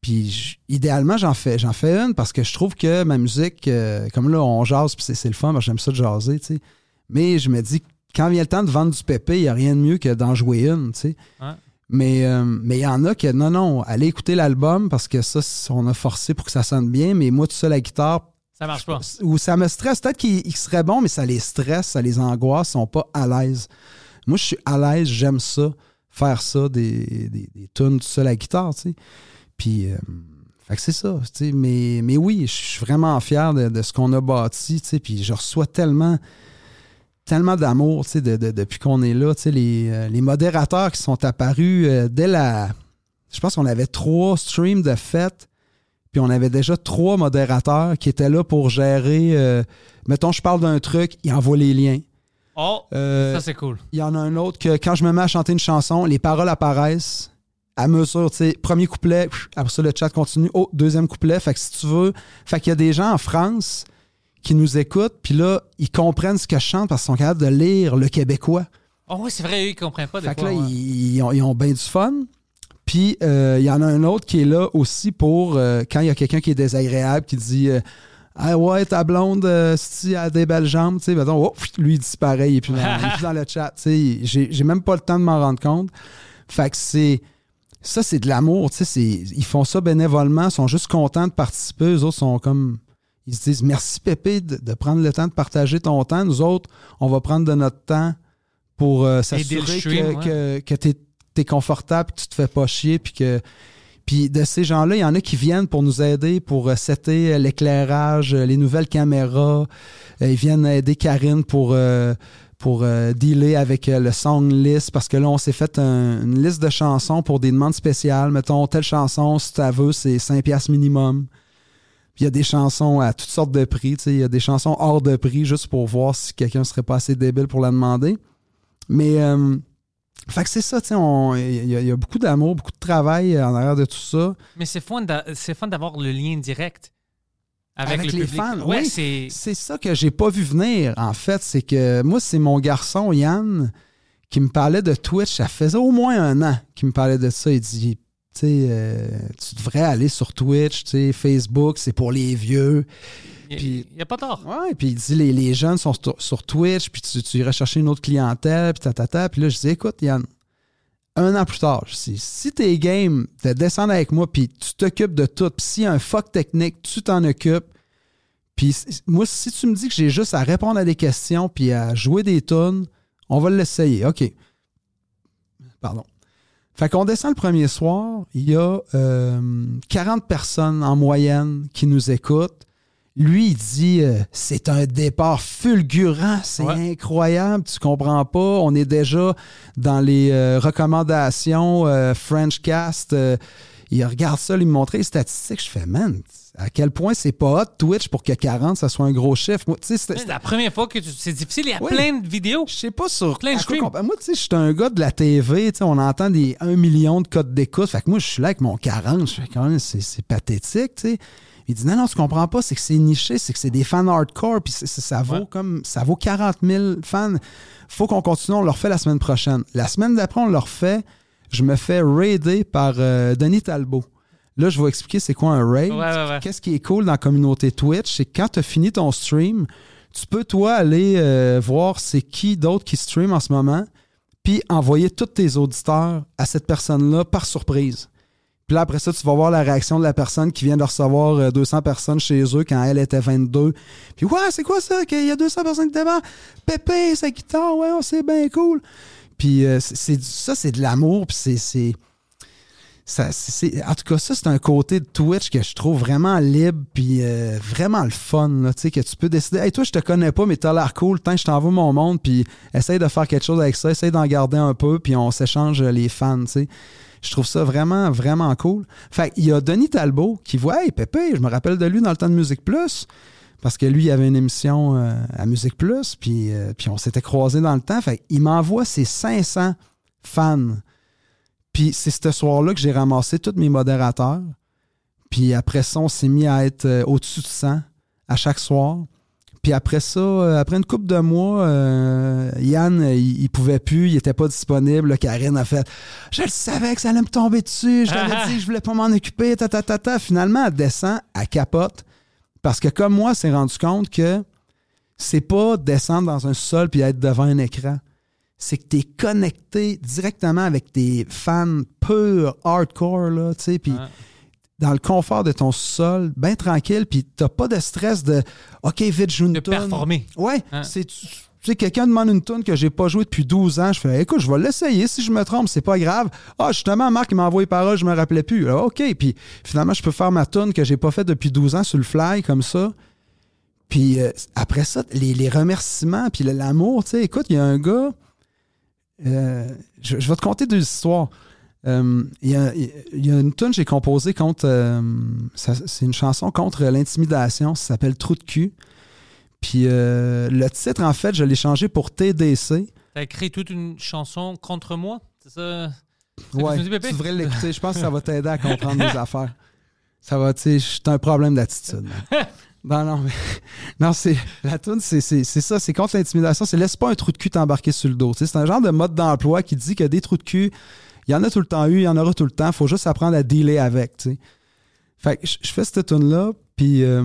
puis idéalement, j'en fais, j'en fais une parce que je trouve que ma musique, euh, comme là, on jase, puis c'est, le fun, j'aime ça de jaser, tu sais. Mais je me dis, quand vient le temps de vendre du pépé, il n'y a rien de mieux que d'en jouer une, tu sais. Ouais. Mais euh, mais il y en a que non, non, allez écouter l'album parce que ça, on a forcé pour que ça sonne bien, mais moi, tout seul à la guitare, Ça marche pas. ou ça me stresse. Peut-être qu'il il serait bon, mais ça les stresse, ça les angoisse, ils sont pas à l'aise. Moi, je suis à l'aise, j'aime ça, faire ça, des, des, des tunes tout seul à la guitare, tu sais. Puis, euh, fait que c'est ça. Mais, mais oui, je suis vraiment fier de, de ce qu'on a bâti. Puis je reçois tellement tellement d'amour, de- de- depuis qu'on est là, les, euh, les modérateurs qui sont apparus euh, dès la... Je pense qu'on avait trois streams de fête, puis on avait déjà trois modérateurs qui étaient là pour gérer... euh, mettons, je parle d'un truc, ils envoient les liens. Oh, Euh, ça c'est cool. il y en a un autre que quand je me mets à chanter une chanson, les paroles apparaissent à mesure, tu sais, premier couplet, après ça, le chat continue. Oh, deuxième couplet. Fait que si tu veux. Fait qu'il y a des gens en France qui nous écoutent, puis là, ils comprennent ce que je chante parce qu'ils sont capables de lire le québécois. Oh oui, c'est vrai, eux, ils comprennent pas des Fait que là, ouais. ils, ils ont, ils ont bien du fun. Puis, euh, il y en a un autre qui est là aussi pour euh, quand il y a quelqu'un qui est désagréable, qui dit euh, Ah ouais, ta blonde, euh, si elle a des belles jambes, tu sais, mettons, oh, pff, lui, il disparaît, il est plus *laughs* dans, il est plus dans le chat. Tu sais, j'ai même pas le temps de m'en rendre compte. Fait que c'est. Ça, c'est de l'amour, tu sais. Ils font ça bénévolement, ils sont juste contents de participer. Eux autres sont comme. Ils se disent merci Pépé de, de prendre le temps de partager ton temps. Nous autres, on va prendre de notre temps pour euh, s'assurer que, que, que tu es, confortable, que tu te fais pas chier, puis que. Puis de ces gens-là, il y en a qui viennent pour nous aider, pour euh, setter euh, l'éclairage, les nouvelles caméras. Ils viennent aider Karine pour, euh, pour euh, dealer avec euh, le song list, parce que là, on s'est fait un- une liste de chansons pour des demandes spéciales. Mettons, telle chanson, si tu veux, c'est 5 piastres minimum. Puis il y a des chansons à toutes sortes de prix. Il y a des chansons hors de prix juste pour voir si quelqu'un serait pas assez débile pour la demander. Mais, euh, fait que c'est ça, il y, y a beaucoup d'amour, beaucoup de travail en arrière de tout ça. Mais c'est fun d'avoir le lien direct avec, Avec le les public. fans, Ouais, oui. c'est. Ça que j'ai pas vu venir, en fait. C'est que moi, c'est mon garçon, Yann, qui me parlait de Twitch. Ça faisait au moins un an qu'il me parlait de ça. Il dit, tu euh, tu devrais aller sur Twitch, Facebook, c'est pour les vieux. Il n'y a pas tort. Ouais, puis il dit, les, les jeunes sont sur, sur Twitch, puis tu, tu irais chercher une autre clientèle, puis tatata. Puis là, je dis, écoute, Yann, un an plus tard, si t'es game de descendre avec moi, puis tu t'occupes de tout, puis s'il y a un fuck technique, tu t'en occupes. Puis moi, si tu me dis que j'ai juste à répondre à des questions, puis à jouer des tunes, on va l'essayer. OK. Pardon. Fait qu'on descend le premier soir, il y a euh, 40 personnes en moyenne qui nous écoutent. Lui, il dit euh, c'est un départ fulgurant, c'est Ouais. incroyable, tu comprends pas. On est déjà dans les euh, recommandations euh, French Cast. euh, il regarde ça, il me montrait les statistiques. Je fais, man, à quel point c'est pas hot Twitch pour que 40, ça soit un gros chiffre. Moi, C'est la première fois que tu- c'est difficile. Il y a Oui. plein de vidéos. je sais pas sur Plein de streams. Moi, tu sais, je suis un gars de la TV, on entend des 1 million de codes d'écoute. Fait que moi, je suis là avec mon 40. Je fais quand même, c'est c'est pathétique, tu sais. Il dit non, non, tu comprends pas, c'est que c'est niché, c'est que c'est des fans hardcore, puis ça vaut Ouais. comme ça vaut 40 000 fans. Faut qu'on continue, on le refait la semaine prochaine. La semaine d'après, on le refait. Je me fais raider par euh, Denis Talbot. Là, je vais expliquer c'est quoi un raid. Ouais, ouais, ouais. Qu'est-ce qui est cool dans la communauté Twitch, c'est que quand tu as fini ton stream, tu peux, toi, aller euh, voir c'est qui d'autre qui stream en ce moment, puis envoyer tous tes auditeurs à cette personne-là par surprise. Puis là, après ça, tu vas voir la réaction de la personne qui vient de recevoir euh, 200 personnes chez eux quand elle était 22. Puis, ouais, c'est quoi ça? qu'il y a 200 personnes qui démarrent? Pépé, sa guitare, ouais, oh, c'est bien cool. Puis euh, c'est- ça, c'est de l'amour, puis c'est- ça, en tout cas, ça, c'est un côté de Twitch que je trouve vraiment libre puis euh, vraiment le fun. là, tu sais, que tu peux décider, hey, toi, je te connais pas, mais t'as l'air cool, tant je t'envoie mon monde, puis essaye de faire quelque chose avec ça, essaye d'en garder un peu, puis on s'échange euh, les fans. tu sais. Je trouve ça vraiment, vraiment cool. Fait il y a Denis Talbot qui voit, hey, Pépé, je me rappelle de lui dans le temps de Musique Plus. Parce que lui, il avait une émission euh, à Musique Plus, puis, euh, puis on s'était croisés dans le temps. Fait il m'envoie ses 500 fans puis c'est ce soir-là que j'ai ramassé tous mes modérateurs. Puis après ça, on s'est mis à être euh, au-dessus de 100 à chaque soir. Puis après ça, euh, après une couple de mois, euh, Yann, euh, il, il pouvait plus, il était pas disponible. Là, Karine a fait « Je le savais que ça allait me tomber dessus, je t'avais *laughs* dit que je voulais pas m'en occuper, ta, ta, ta, ta. Finalement, elle descend, elle capote. Parce que comme moi, s'est rendu compte que c'est pas descendre dans un sol puis être devant un écran c'est que tu es connecté directement avec tes fans purs, hardcore, là, tu sais, puis Ouais. Dans le confort de ton sol, bien tranquille, puis t'as pas de stress de « OK, vite, joue une De toune. performer. Ouais, Hein. c'est... Tu sais, quelqu'un demande une tune que j'ai pas jouée depuis 12 ans, je fais « Écoute, je vais l'essayer, si je me trompe, c'est pas grave. » Ah, justement, Marc, il m'a envoyé parole, je me rappelais plus. Ah, OK, puis finalement, je peux faire ma tune que j'ai pas faite depuis 12 ans sur le fly, comme ça. Puis euh, après ça, les, les remerciements, puis l'amour, tu sais, écoute, il y a un gars... Euh, je, je vais te conter deux histoires. Euh, Il y, a, il y a une tune que j'ai composée contre. euh, c'est une chanson contre l'intimidation. Ça s'appelle Trou de cul. Puis euh, le titre, en fait, je l'ai changé pour TDC. T'as écrit toute une chanson contre moi? C'est ça? C'est Ouais, tu tu devrais l'écouter. Je pense que ça va t'aider à comprendre mes *laughs* affaires. Ça va, tu sais, j'ai un problème d'attitude. *laughs* Non, non, mais. Non, c'est. La tune, c'est c'est- c'est ça, c'est contre l'intimidation. C'est laisse pas un trou de cul t'embarquer sur le dos. C'est un genre de mode d'emploi qui dit que des trous de cul, il y en a tout le temps eu, il y en aura tout le temps. faut juste apprendre à dealer avec, tu sais. Fait que je fais cette tune-là, puis euh,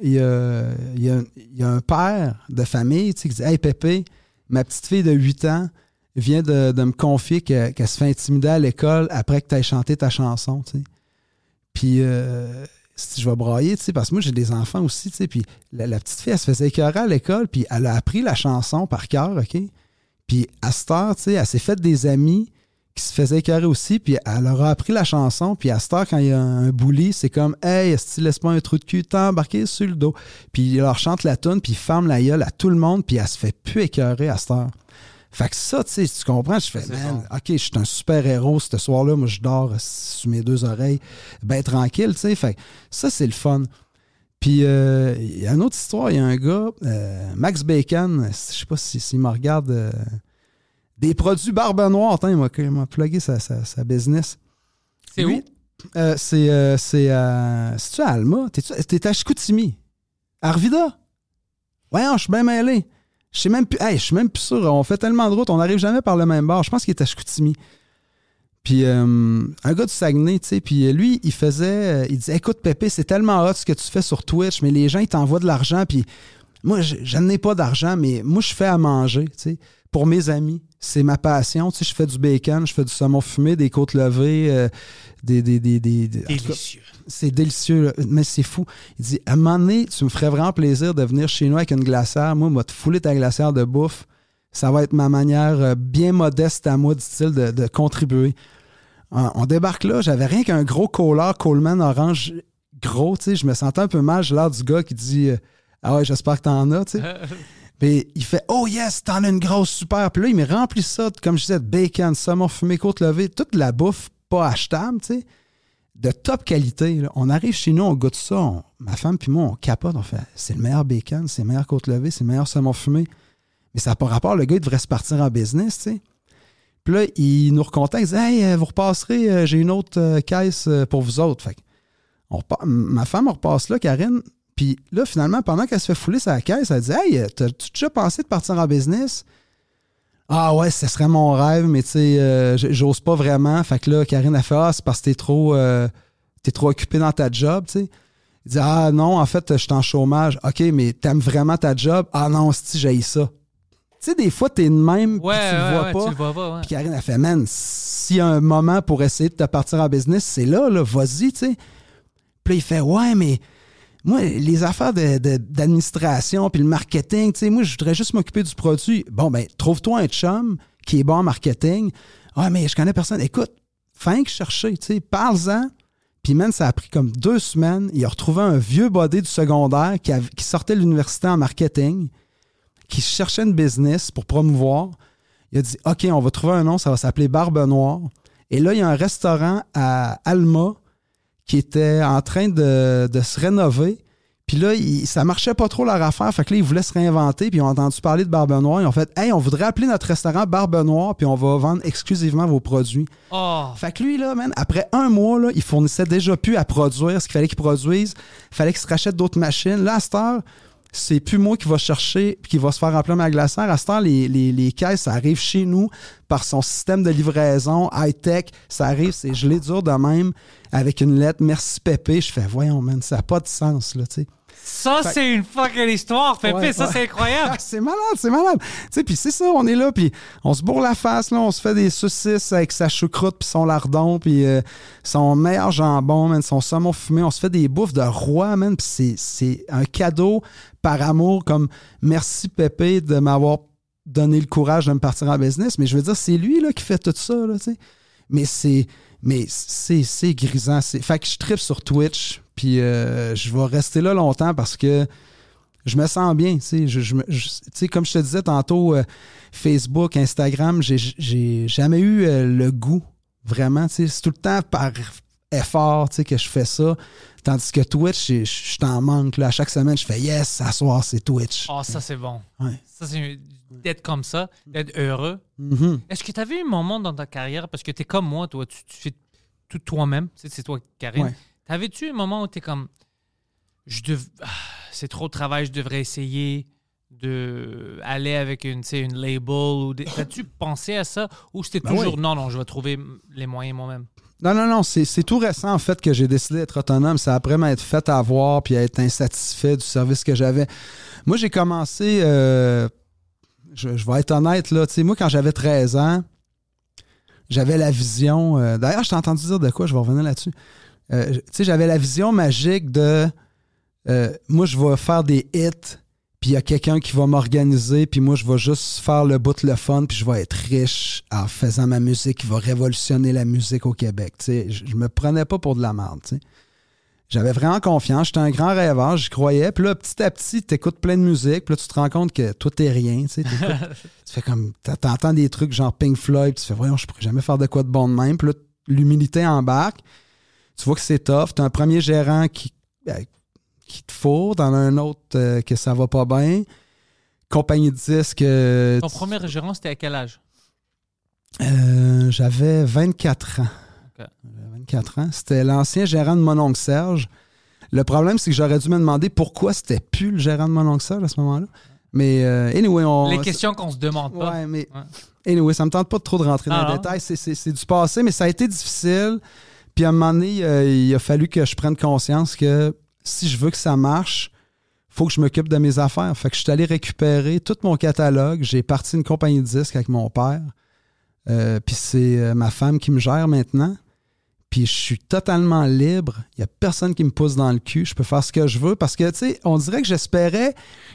il y, a, il il un père de famille qui dit Hey Pépé, ma petite fille de 8 ans vient de, me confier que- qu'elle se fait intimider à l'école après que tu aies chanté ta chanson. tu sais. Puis euh, je vais brailler, parce que moi j'ai des enfants aussi, puis la, petite fille, elle se faisait écœurer à l'école, puis elle a appris la chanson par cœur, OK? Puis à cette heure, elle s'est faite des amis qui se faisait écœurer aussi, puis elle leur a appris la chanson, puis à cette heure, quand il y a un bully, c'est comme « Hey, est-ce que laisse-moi un trou de cul, t'as embarqué sur le dos. » Puis il leur chante la tune, puis il ferme la gueule à tout le monde, puis elle se fait plus écœurer à cette heure. Fait que ça, tu sais, tu comprends, je fais, man, ok, je suis un super-héros ce soir-là, moi je dors euh, sur mes deux oreilles, ben tranquille, tu sais. Fait que ça, c'est le fun. Puis, euh, il y a une autre histoire. Il y a un gars, euh, Max Bacon, je sais pas si- s'il me regarde, euh, des produits Barbe Noire. Attends, il m'a- il m'a plugué sa, sa- sa business. C'est Lui, où? euh, c'est euh, c'est euh, c'est-tu à Alma? T'es-tu- T'es à Chicoutimi? Arvida? Ouais, je suis bien mêlé. Je sais même plus. Hey, je suis même plus sûr. On fait tellement de routes, on n'arrive jamais par le même bord. Je pense qu'il est à Chicoutimi. Puis euh, un gars du Saguenay, tu sais, puis lui, il faisait, euh, il disait, écoute Pépé, c'est tellement hot ce que tu fais sur Twitch, mais les gens, ils t'envoient de l'argent, puis moi, je, je n'ai pas d'argent, mais moi, je fais à manger, tu sais, pour mes amis. C'est ma passion, tu sais, je fais du bacon, je fais du saumon fumé, des côtes levées, euh, des, des, des, des- Délicieux. c'est délicieux, là. mais c'est fou. Il dit, à un moment donné, tu me ferais vraiment plaisir de venir chez nous avec une glacière. Moi, moi, te fouler ta glacière de bouffe. Ça va être ma manière euh, bien modeste à moi, dit-il, de, de contribuer. On, on débarque là, j'avais rien qu'un gros collard Coleman orange gros, tu sais. Je me sentais un peu mal. J'ai l'air du gars qui dit, euh, ah ouais, j'espère que t'en as, tu sais. *laughs* Puis il fait Oh yes, t'en as une grosse super. Puis là, il me remplit ça, comme je disais, de bacon, saumon fumé, côte levée, toute la bouffe pas achetable, tu sais, de top qualité. là. On arrive chez nous, on goûte ça. on- ma femme puis moi, on capote. On fait C'est le meilleur bacon, c'est le meilleur côte levée, c'est le meilleur saumon fumé. Mais ça n'a pas rapport. Le gars, il devrait se partir en business, tu sais. Puis là, il nous recontacte, il dit Hey, euh, vous repasserez, euh, j'ai une autre euh, caisse pour vous autres. Fait on ma femme repasse là, Karine. Puis là, finalement, pendant qu'elle se fait fouler sa caisse, elle dit Hey, t'as-tu déjà pensé de partir en business Ah ouais, ce serait mon rêve, mais tu sais, euh, j'ose pas vraiment. Fait que là, Karine a fait Ah, c'est parce que t'es trop, euh, t'es trop occupé dans ta job, tu sais. Il dit Ah non, en fait, je suis en chômage. OK, mais t'aimes vraiment ta job? Ah non, si j'ai ça. Tu sais, des fois, t'es de même, Ouais, tu le ouais, vois ouais, pas. tu le vois pas, ouais. Puis Karine a fait, man, s'il y a un moment pour essayer de te partir en business, c'est là, là, vas-y, tu sais. Puis là, il fait, ouais, mais moi, les affaires d'administration, puis le marketing, tu sais, moi, je voudrais juste m'occuper du produit. Bon, ben, trouve-toi un chum qui est bon en marketing. Ah, mais je connais personne. Écoute, fin que chercher, tu sais, parle-en. Puis, man, ça a pris comme deux semaines. Il a retrouvé un vieux body du secondaire qui sortait de l'université en marketing, qui cherchait une business pour promouvoir. Il a dit OK, on va trouver un nom, ça va s'appeler Barbe Noire. Et là, il y a un restaurant à Alma qui était en train de, de se rénover. Puis là, il- ça marchait pas trop leur affaire. Fait que là, ils voulaient se réinventer. Puis ils ont entendu parler de Barbe Noire. Ils ont fait Hey, on voudrait appeler notre restaurant Barbe Noire, puis on va vendre exclusivement vos produits. Oh, Fait que lui, là, man, après un mois, là, il fournissait déjà plus à produire ce qu'il fallait qu'il produise. Il fallait qu'il se rachète d'autres machines. Là, à cette heure, c'est plus moi qui va chercher qui va se faire remplir ma glacière. À heure, les, les, les caisses, ça arrive chez nous par son système de livraison high-tech. Ça arrive, c'est gelé dur de même avec une lettre. Merci Pépé. Je fais, voyons, man, ça n'a pas de sens, là, tu sais. Ça, Fait- c'est une fucking histoire, Pépé. Ouais, ça, ouais. c'est incroyable. Ah, c'est malade, c'est malade. Tu sais, puis c'est ça, on est là, puis on se bourre la face, là, on se fait des saucisses avec sa choucroute, puis son lardon, puis euh, son meilleur jambon, man, son saumon fumé. On se fait des bouffes de roi, man, puis c'est, c'est un cadeau par amour, comme merci Pépé de m'avoir donné le courage de me partir en business. Mais je veux dire, c'est lui, là, qui fait tout ça, là, tu sais. Mais c'est... Mais c'est, grisant. Fait que je tripe sur Twitch, puis euh, je vais rester là longtemps parce que je me sens bien. Je, je comme je te disais tantôt, euh, Facebook, Instagram, j'ai, jamais eu euh, le goût, vraiment. C'est tout le temps par effort que je fais ça. Tandis que Twitch, je je- je t'en manque. Là. À chaque semaine, je fais Yes, ce soir, c'est Twitch. Oh, ça, c'est bon. Ouais. Ça, c'est d'être comme ça, d'être heureux. Mhm. Est-ce que tu avais eu un moment dans ta carrière, parce que tu es comme moi, toi, tu, tu fais tout toi-même, c'est toi, Karine. Ouais. T'avais-tu un moment où tu es comme, je dev... ah, c'est trop de travail, je devrais essayer de aller avec une, une label ou des- T'as-tu pensé à ça ou c'était Ben toujours oui. non, non, je vais trouver les moyens moi-même? Non, non, non, c'est, tout récent en fait que j'ai décidé d'être autonome. C'est après m'être fait avoir puis être insatisfait du service que j'avais. Moi, j'ai commencé, euh, je, vais être honnête, là, tu sais, moi, quand j'avais 13 ans, j'avais la vision. euh, d'ailleurs, je t'ai entendu dire de quoi, je vais revenir là-dessus. Euh, tu sais, j'avais la vision magique de moi, je vais faire des hits, puis il y a quelqu'un qui va m'organiser, puis moi, je vais juste faire le bout le fun, puis je vais être riche en faisant ma musique qui va révolutionner la musique au Québec. Tu je, je me prenais pas pour de la merde. tu. J'avais vraiment confiance. J'étais un grand rêveur, j'y croyais. Puis là, petit à petit, tu écoutes plein de musique. Puis là, tu te rends compte que toi, t'es rien. Tu *laughs* tu fais comme. T'entends des trucs genre Pink Floyd. puis Tu fais, voyons, je pourrais jamais faire de quoi de bon de même. Puis là, l'humilité embarque. Tu vois que c'est tough. T'as un premier gérant qui, ben, qui te fourre. T'en as un autre euh, que ça va pas bien. Compagnie de disques. euh, Ton premier gérant, c'était à quel âge? euh, J'avais 24 ans. Ok. J'avais 24 ans. C'était l'ancien gérant de mon oncle Serge. Le problème, c'est que j'aurais dû me demander pourquoi c'était plus le gérant de mon oncle Serge à ce moment-là. Mais euh, anyway, on. Les questions qu'on se demande pas. Ouais, mais. Anyway, ça me tente pas de trop de rentrer dans Ah les non? détails. C'est- C'est c'est du passé, mais ça a été difficile. Puis à un moment donné, euh, il a fallu que je prenne conscience que si je veux que ça marche, faut que je m'occupe de mes affaires. Fait que je suis allé récupérer tout mon catalogue. J'ai parti une compagnie de disques avec mon père. Euh, puis c'est euh, ma femme qui me gère maintenant. Puis je suis totalement libre. Il n'y a personne qui me pousse dans le cul. Je peux faire ce que je veux parce que, tu sais, on dirait que j'espérais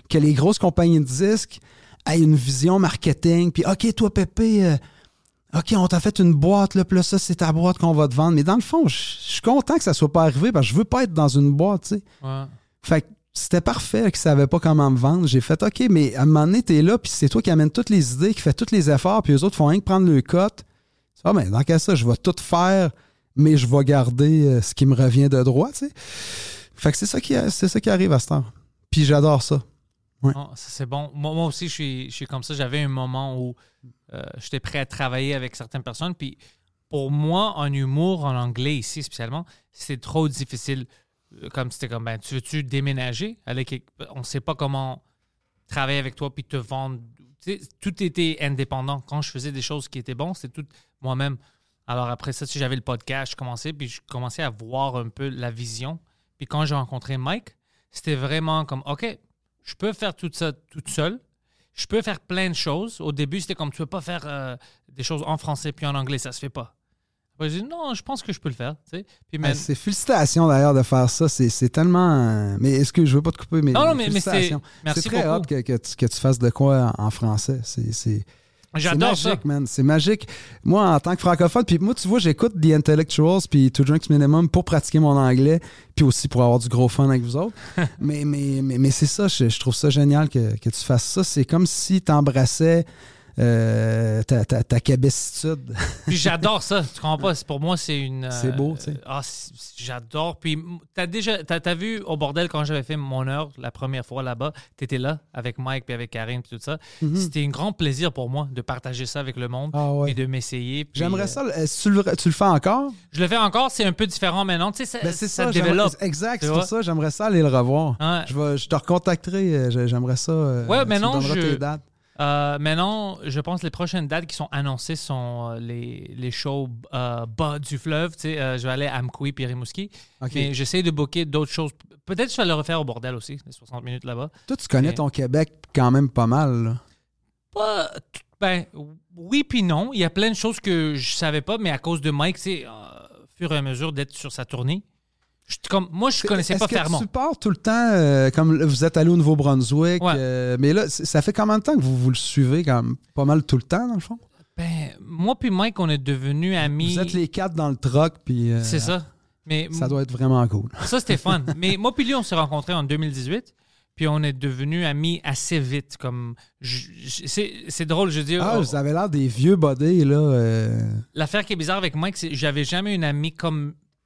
que les grosses compagnies de disques aient une vision marketing. Puis, OK, toi, Pépé, euh, OK, on t'a fait une boîte, là, puis là, ça, c'est ta boîte qu'on va te vendre. Mais dans le fond, je suis content que ça soit pas arrivé parce que je veux pas être dans une boîte, tu sais. Ouais. Fait que c'était parfait qu'ils ne savaient pas comment me vendre. J'ai fait OK, mais à un moment donné, t'es là, puis c'est toi qui amène toutes les idées, qui fait tous les efforts, puis les autres font rien que prendre le cote. Ah, ben, dans quel cas ça, je vais tout faire, mais je vais garder euh, ce qui me revient de droit, tu sais. Fait que c'est ça qui, c'est ça qui arrive à cette heure. Puis j'adore ça. Non, ça, c'est bon. Moi, aussi, je suis, je suis comme ça. J'avais un moment où euh, j'étais prêt à travailler avec certaines personnes. Puis pour moi, en humour, en anglais ici spécialement, c'était trop difficile. Euh, Comme c'était comme, ben, tu veux-tu déménager? Aller On ne sait pas comment travailler avec toi puis te vendre. Tout était indépendant. Quand je faisais des choses qui étaient bonnes, c'était tout moi-même. Alors après ça, si j'avais le podcast, je commençais, puis je commençais à voir un peu la vision. Puis quand j'ai rencontré Mike, c'était vraiment comme, OK, je peux faire tout ça toute seule. Je peux faire plein de choses. Au début, c'était comme, tu peux pas faire euh, des choses en français puis en anglais, ça se fait pas. Après, j'ai dit, non, je pense que je peux le faire. Tu sais. Puis Ah, mais- c'est félicitations d'ailleurs de faire ça. C'est, c'est tellement. Mais est-ce que je veux pas te couper, mais. non, non, mais, mais c'est... Merci c'est très beaucoup. que, que tu, que tu fasses de quoi en, en français. C'est, c'est, J'adore c'est ça. magique, man. C'est magique. Moi, en tant que francophone, puis moi, tu vois, j'écoute The Intellectuals puis To Drinks Minimum pour pratiquer mon anglais, puis aussi pour avoir du gros fun avec vous autres. *laughs* mais mais, mais, mais c'est ça, je, je trouve ça génial que, que tu fasses ça. C'est comme si tu embrassais ta, ta, ta cabessitude. *laughs* Puis j'adore ça. Tu comprends pas? C'est- Pour moi, c'est une. euh, C'est beau, tu sais. Ah, j'adore. Puis t'as déjà. T'as, vu au bordel quand j'avais fait mon heure la première fois là-bas? T'étais là avec Mike puis avec Karine puis tout ça. C'était un grand plaisir pour moi de partager ça avec le monde Mhm. Ah ouais. et de m'essayer. J'aimerais euh, ça. Tu le, tu le fais encore? Je le fais encore. C'est un peu différent maintenant. Tu sais, ça, Ben, c'est ça développe. Exact, c'est pour ça. J'aimerais ça aller le revoir. Ouais. Je, vais, je te recontacterai. euh, j'ai- J'aimerais ça. euh, Ouais, maintenant, donneras je- tes dates. Euh, maintenant, je pense que les prochaines dates qui sont annoncées sont euh, les, les shows euh, bas du fleuve. Tu sais, je vais aller à Amkoui puis Rimouski. Mais j'essaie de booker d'autres choses. Peut-être que je vais le refaire au bordel aussi, les 60 minutes là-bas. Toi, tu connais mais- ton Québec quand même pas mal. là. Pas. Ben, oui puis non. Il y a plein de choses que je savais pas, mais à cause de Mike, tu sais, au fur et à mesure d'être sur sa tournée, je- comme, moi, je connaissais Est-ce pas que Fermont. tu pars tout le temps, euh, comme vous êtes allé au Nouveau-Brunswick, Ouais. euh, mais là, ça fait combien de temps que vous, vous le suivez quand même pas mal tout le temps, dans le fond? Ben, moi puis Mike, on est devenus amis. Vous êtes les quatre dans le truck, puis euh, C'est ça. Mais ça doit être vraiment cool. Ça, c'était *laughs* fun. Mais moi puis lui, on s'est rencontrés en 2018. Puis on est devenus amis assez vite. Comme c'est, drôle, je veux dire. Ah, oh, vous avez l'air des vieux bodés, là. L'affaire qui est bizarre avec Mike, c'est que j'avais jamais un ami comme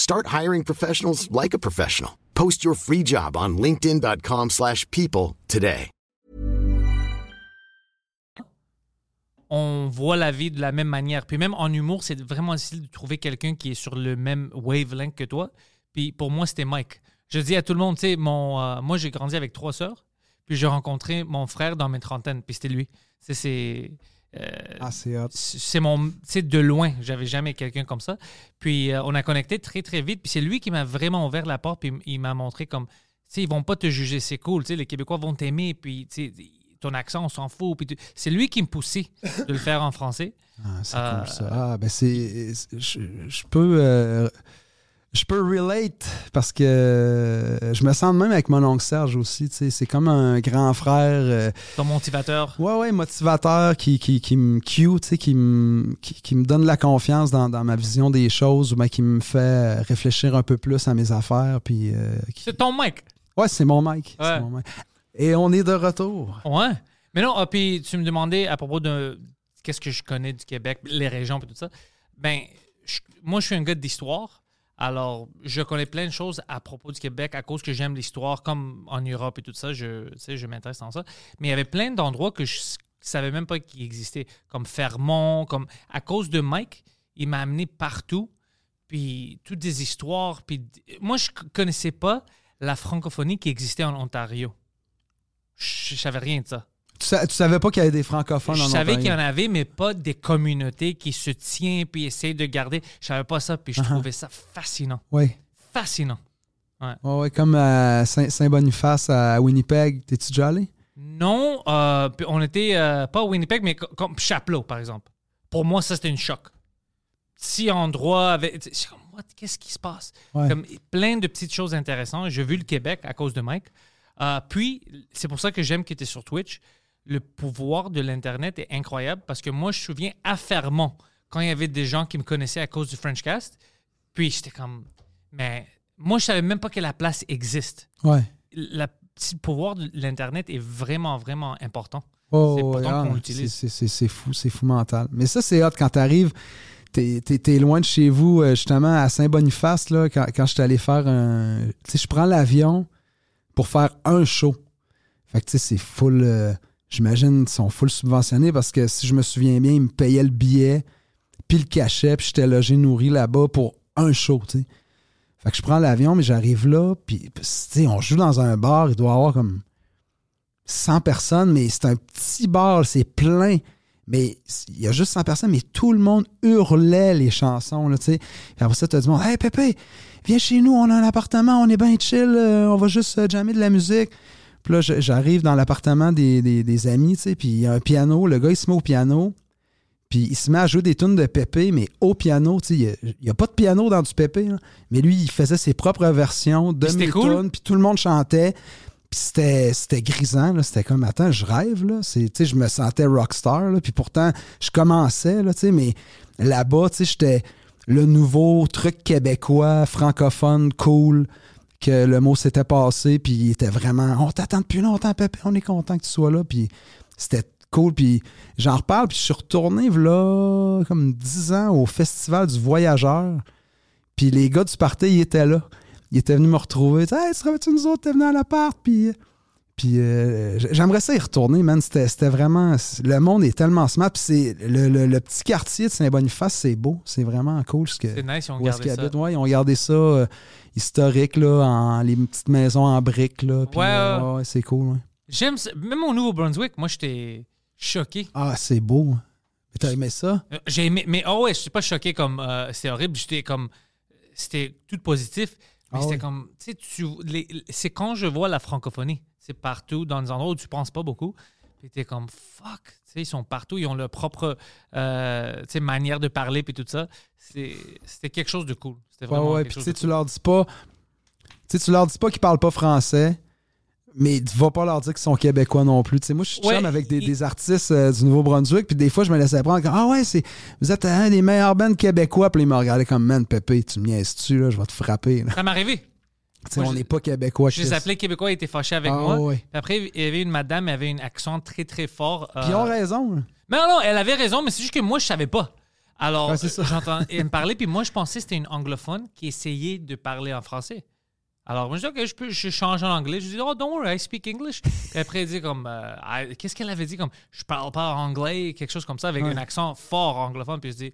Start hiring professionals like a professional. Post your free job on linkedin.com/people today. On voit la vie de la même manière. Puis même en humour, c'est vraiment difficile de trouver quelqu'un qui est sur le même wavelength que toi. Puis pour moi, c'était Mike. Je dis à tout le monde, tu sais, mon, euh, moi j'ai grandi avec trois sœurs. Puis j'ai rencontré mon frère dans mes trentaines, puis c'était lui. C'est euh, Ah, c'est mon c'est de loin. J'avais jamais quelqu'un comme ça. Puis euh, on a connecté très très vite. Puis c'est lui qui m'a vraiment ouvert la porte. Puis il m'a montré comme tu sais ils vont pas te juger. C'est cool tu sais. Les québécois vont t'aimer. Puis tu sais ton accent on s'en fout. Puis tu- c'est lui qui me poussait de le faire en français. Ah, c'est Euh, cool ça. Ah, ben c'est. c'est- Je, je peux. Je peux relate parce que euh, je me sens de même avec mon oncle Serge aussi. C'est comme un grand frère. euh, ton motivateur Ouais, ouais, motivateur qui, qui, qui me cue, qui me, qui, qui me donne de la confiance dans, dans ma vision des choses ou bien qui me fait réfléchir un peu plus à mes affaires. Puis, euh, qui- c'est ton mec Ouais, c'est mon mic. Ouais. mon mic. Et on est de retour. ouais mais non ah, puis tu me demandais à propos de qu'est-ce que je connais du Québec les régions et tout ça ben je- moi je suis un gars d'histoire alors je connais plein de choses à propos du Québec à cause que j'aime l'histoire comme en Europe et tout ça. Je je m'intéresse dans ça. Mais il y avait plein d'endroits que je s- savais même pas qu'ils existaient comme Fermont comme à cause de Mike il m'a amené partout puis toutes des histoires puis moi je connaissais pas la francophonie qui existait en Ontario. Je, je savais rien de ça Tu, sa- tu savais pas qu'il y avait des francophones je en savais Ontario? qu'il y en avait, mais pas des communautés qui se tiennent puis essayent de garder. Je savais pas ça, puis je Uh-huh. trouvais ça fascinant. Oui. Fascinant. Ouais, ouais, comme à Saint- Saint-Boniface à Winnipeg. T'es-tu déjà allé? Non, euh, on était euh, pas à Winnipeg, mais co- comme Chapelot, par exemple. Pour moi, ça, c'était une choc. Petit endroit avec. Je? Qu'est-ce qui se passe? Ouais. Comme plein de petites choses intéressantes. J'ai vu le Québec à cause de Mike. Euh, puis, c'est pour ça que j'aime qu'il était sur Twitch. Le pouvoir de l'Internet est incroyable parce que moi, je me souviens à Fermont, quand il y avait des gens qui me connaissaient à cause du Frenchcast. Puis, j'étais comme. Mais moi, je savais même pas que la place existe. Ouais. Le pouvoir de l'Internet est vraiment, vraiment important. Oh, C'est ah, qu'on l'utilise. c'est- C'est fou, c'est fou mental. Mais ça, c'est hot quand t'arrives. T'es t'es- t'es loin de chez vous, euh, justement, à Saint-Boniface, là, quand, quand je suis allé faire un. Tu sais, je prends l'avion pour faire un show. Fait que, tu sais, c'est full. euh, J'imagine sont full subventionnés parce que si je me souviens bien, ils me payaient le billet, puis le cachet, puis j'étais logé, nourri là-bas pour un show, tu sais. Fait que je prends l'avion, mais j'arrive là, puis, tu sais, on joue dans un bar, il doit y avoir comme 100 personnes, mais c'est un petit bar, c'est plein. Mais il y a juste 100 personnes, mais tout le monde hurlait les chansons, là, tu sais. Après ça, tu as dit, hey Pépé, viens chez nous, on a un appartement, on est bien chill, euh, on va juste euh, jammer de la musique. Puis là, j'arrive dans l'appartement des, des- des amis, tu sais, puis il y a un piano, le gars, il se met au piano, puis il se met à jouer des tunes de Pépé, mais au piano, tu sais, il n'y a, pas de piano dans du Pépé, là. mais lui, il faisait ses propres versions de mes cool? tunes, puis tout le monde chantait. Puis c'était, grisant. C'était comme, attends, je rêve, là. C'est, tu sais, je me sentais rockstar, là. Puis pourtant, je commençais, là, tu sais, mais là-bas, tu sais, j'étais le nouveau truc québécois, francophone, cool, que le mot s'était passé, puis il était vraiment, on t'attend depuis longtemps, Pépé, on est content que tu sois là. Puis c'était cool, puis j'en reparle, puis je suis retourné, là, comme 10 ans, au Festival du Voyageur. Puis les gars du party, ils étaient là. Ils étaient venus me retrouver. Hey, tu tu nous autres, t'es venu à l'appart. Puis, puis euh, j'aimerais ça y retourner, man. C'était vraiment. Le monde est tellement smart. Puis c'est le, le- le petit quartier de Saint-Boniface, c'est beau. C'est vraiment cool. Ce que, C'est nice, ils ont gardé ça. habitent. Ouais, ils ont gardé ça euh, historique, là, en les petites maisons en briques. Là, puis, Ouais, euh, ouais. ouais, c'est cool. ouais. J'aime ça. Même au Nouveau-Brunswick, moi, j'étais choqué. Ah, c'est beau. Mais t'as aimé ça? J'ai aimé, mais oh ouais, je suis pas choqué comme euh, c'était horrible. J'étais comme c'était tout positif, mais Ah c'était ouais. comme tu sais, tu les- c'est quand je vois la francophonie, c'est partout dans des endroits où tu penses pas beaucoup. Puis t'es comme fuck, tu sais, ils sont partout, ils ont leur propre euh, manière de parler puis tout ça. C'était quelque chose de cool. C'était Ouais, vraiment ouais. quelque chose tu sais, de tu leur dis pas. Tu sais, tu leur dis pas qu'ils parlent pas français, mais tu vas pas leur dire qu'ils sont québécois non plus. Tu sais, moi, je suis Ouais, chum avec des, il- des artistes euh, du Nouveau-Brunswick, puis des fois, je me laissais prendre comme Ah ouais, c'est vous êtes un des meilleurs bands québécois, puis ils me regardaient comme Man, Pépé, tu me niaises-tu, là, je vais te frapper. là. Ça m'est arrivé. Moi, on n'est pas québécois. Je les appelais québécois, ils étaient fâchés avec Ah, moi. ouais. Puis après, il y avait une madame, elle avait un accent très très fort. Puis ils euh, ont raison. là. Mais non, non, elle avait raison, mais c'est juste que moi, je savais pas. Alors, euh, j'entends elle me parler, puis moi, je pensais que c'était une anglophone qui essayait de parler en français. Alors, moi, je dis, OK, je, peux, je change en anglais. Je dis, oh, don't worry, I speak English. Puis après, elle dit comme, euh, qu'est-ce qu'elle avait dit comme, je parle pas anglais, quelque chose comme ça, avec Ouais. un accent fort anglophone. Puis je dis,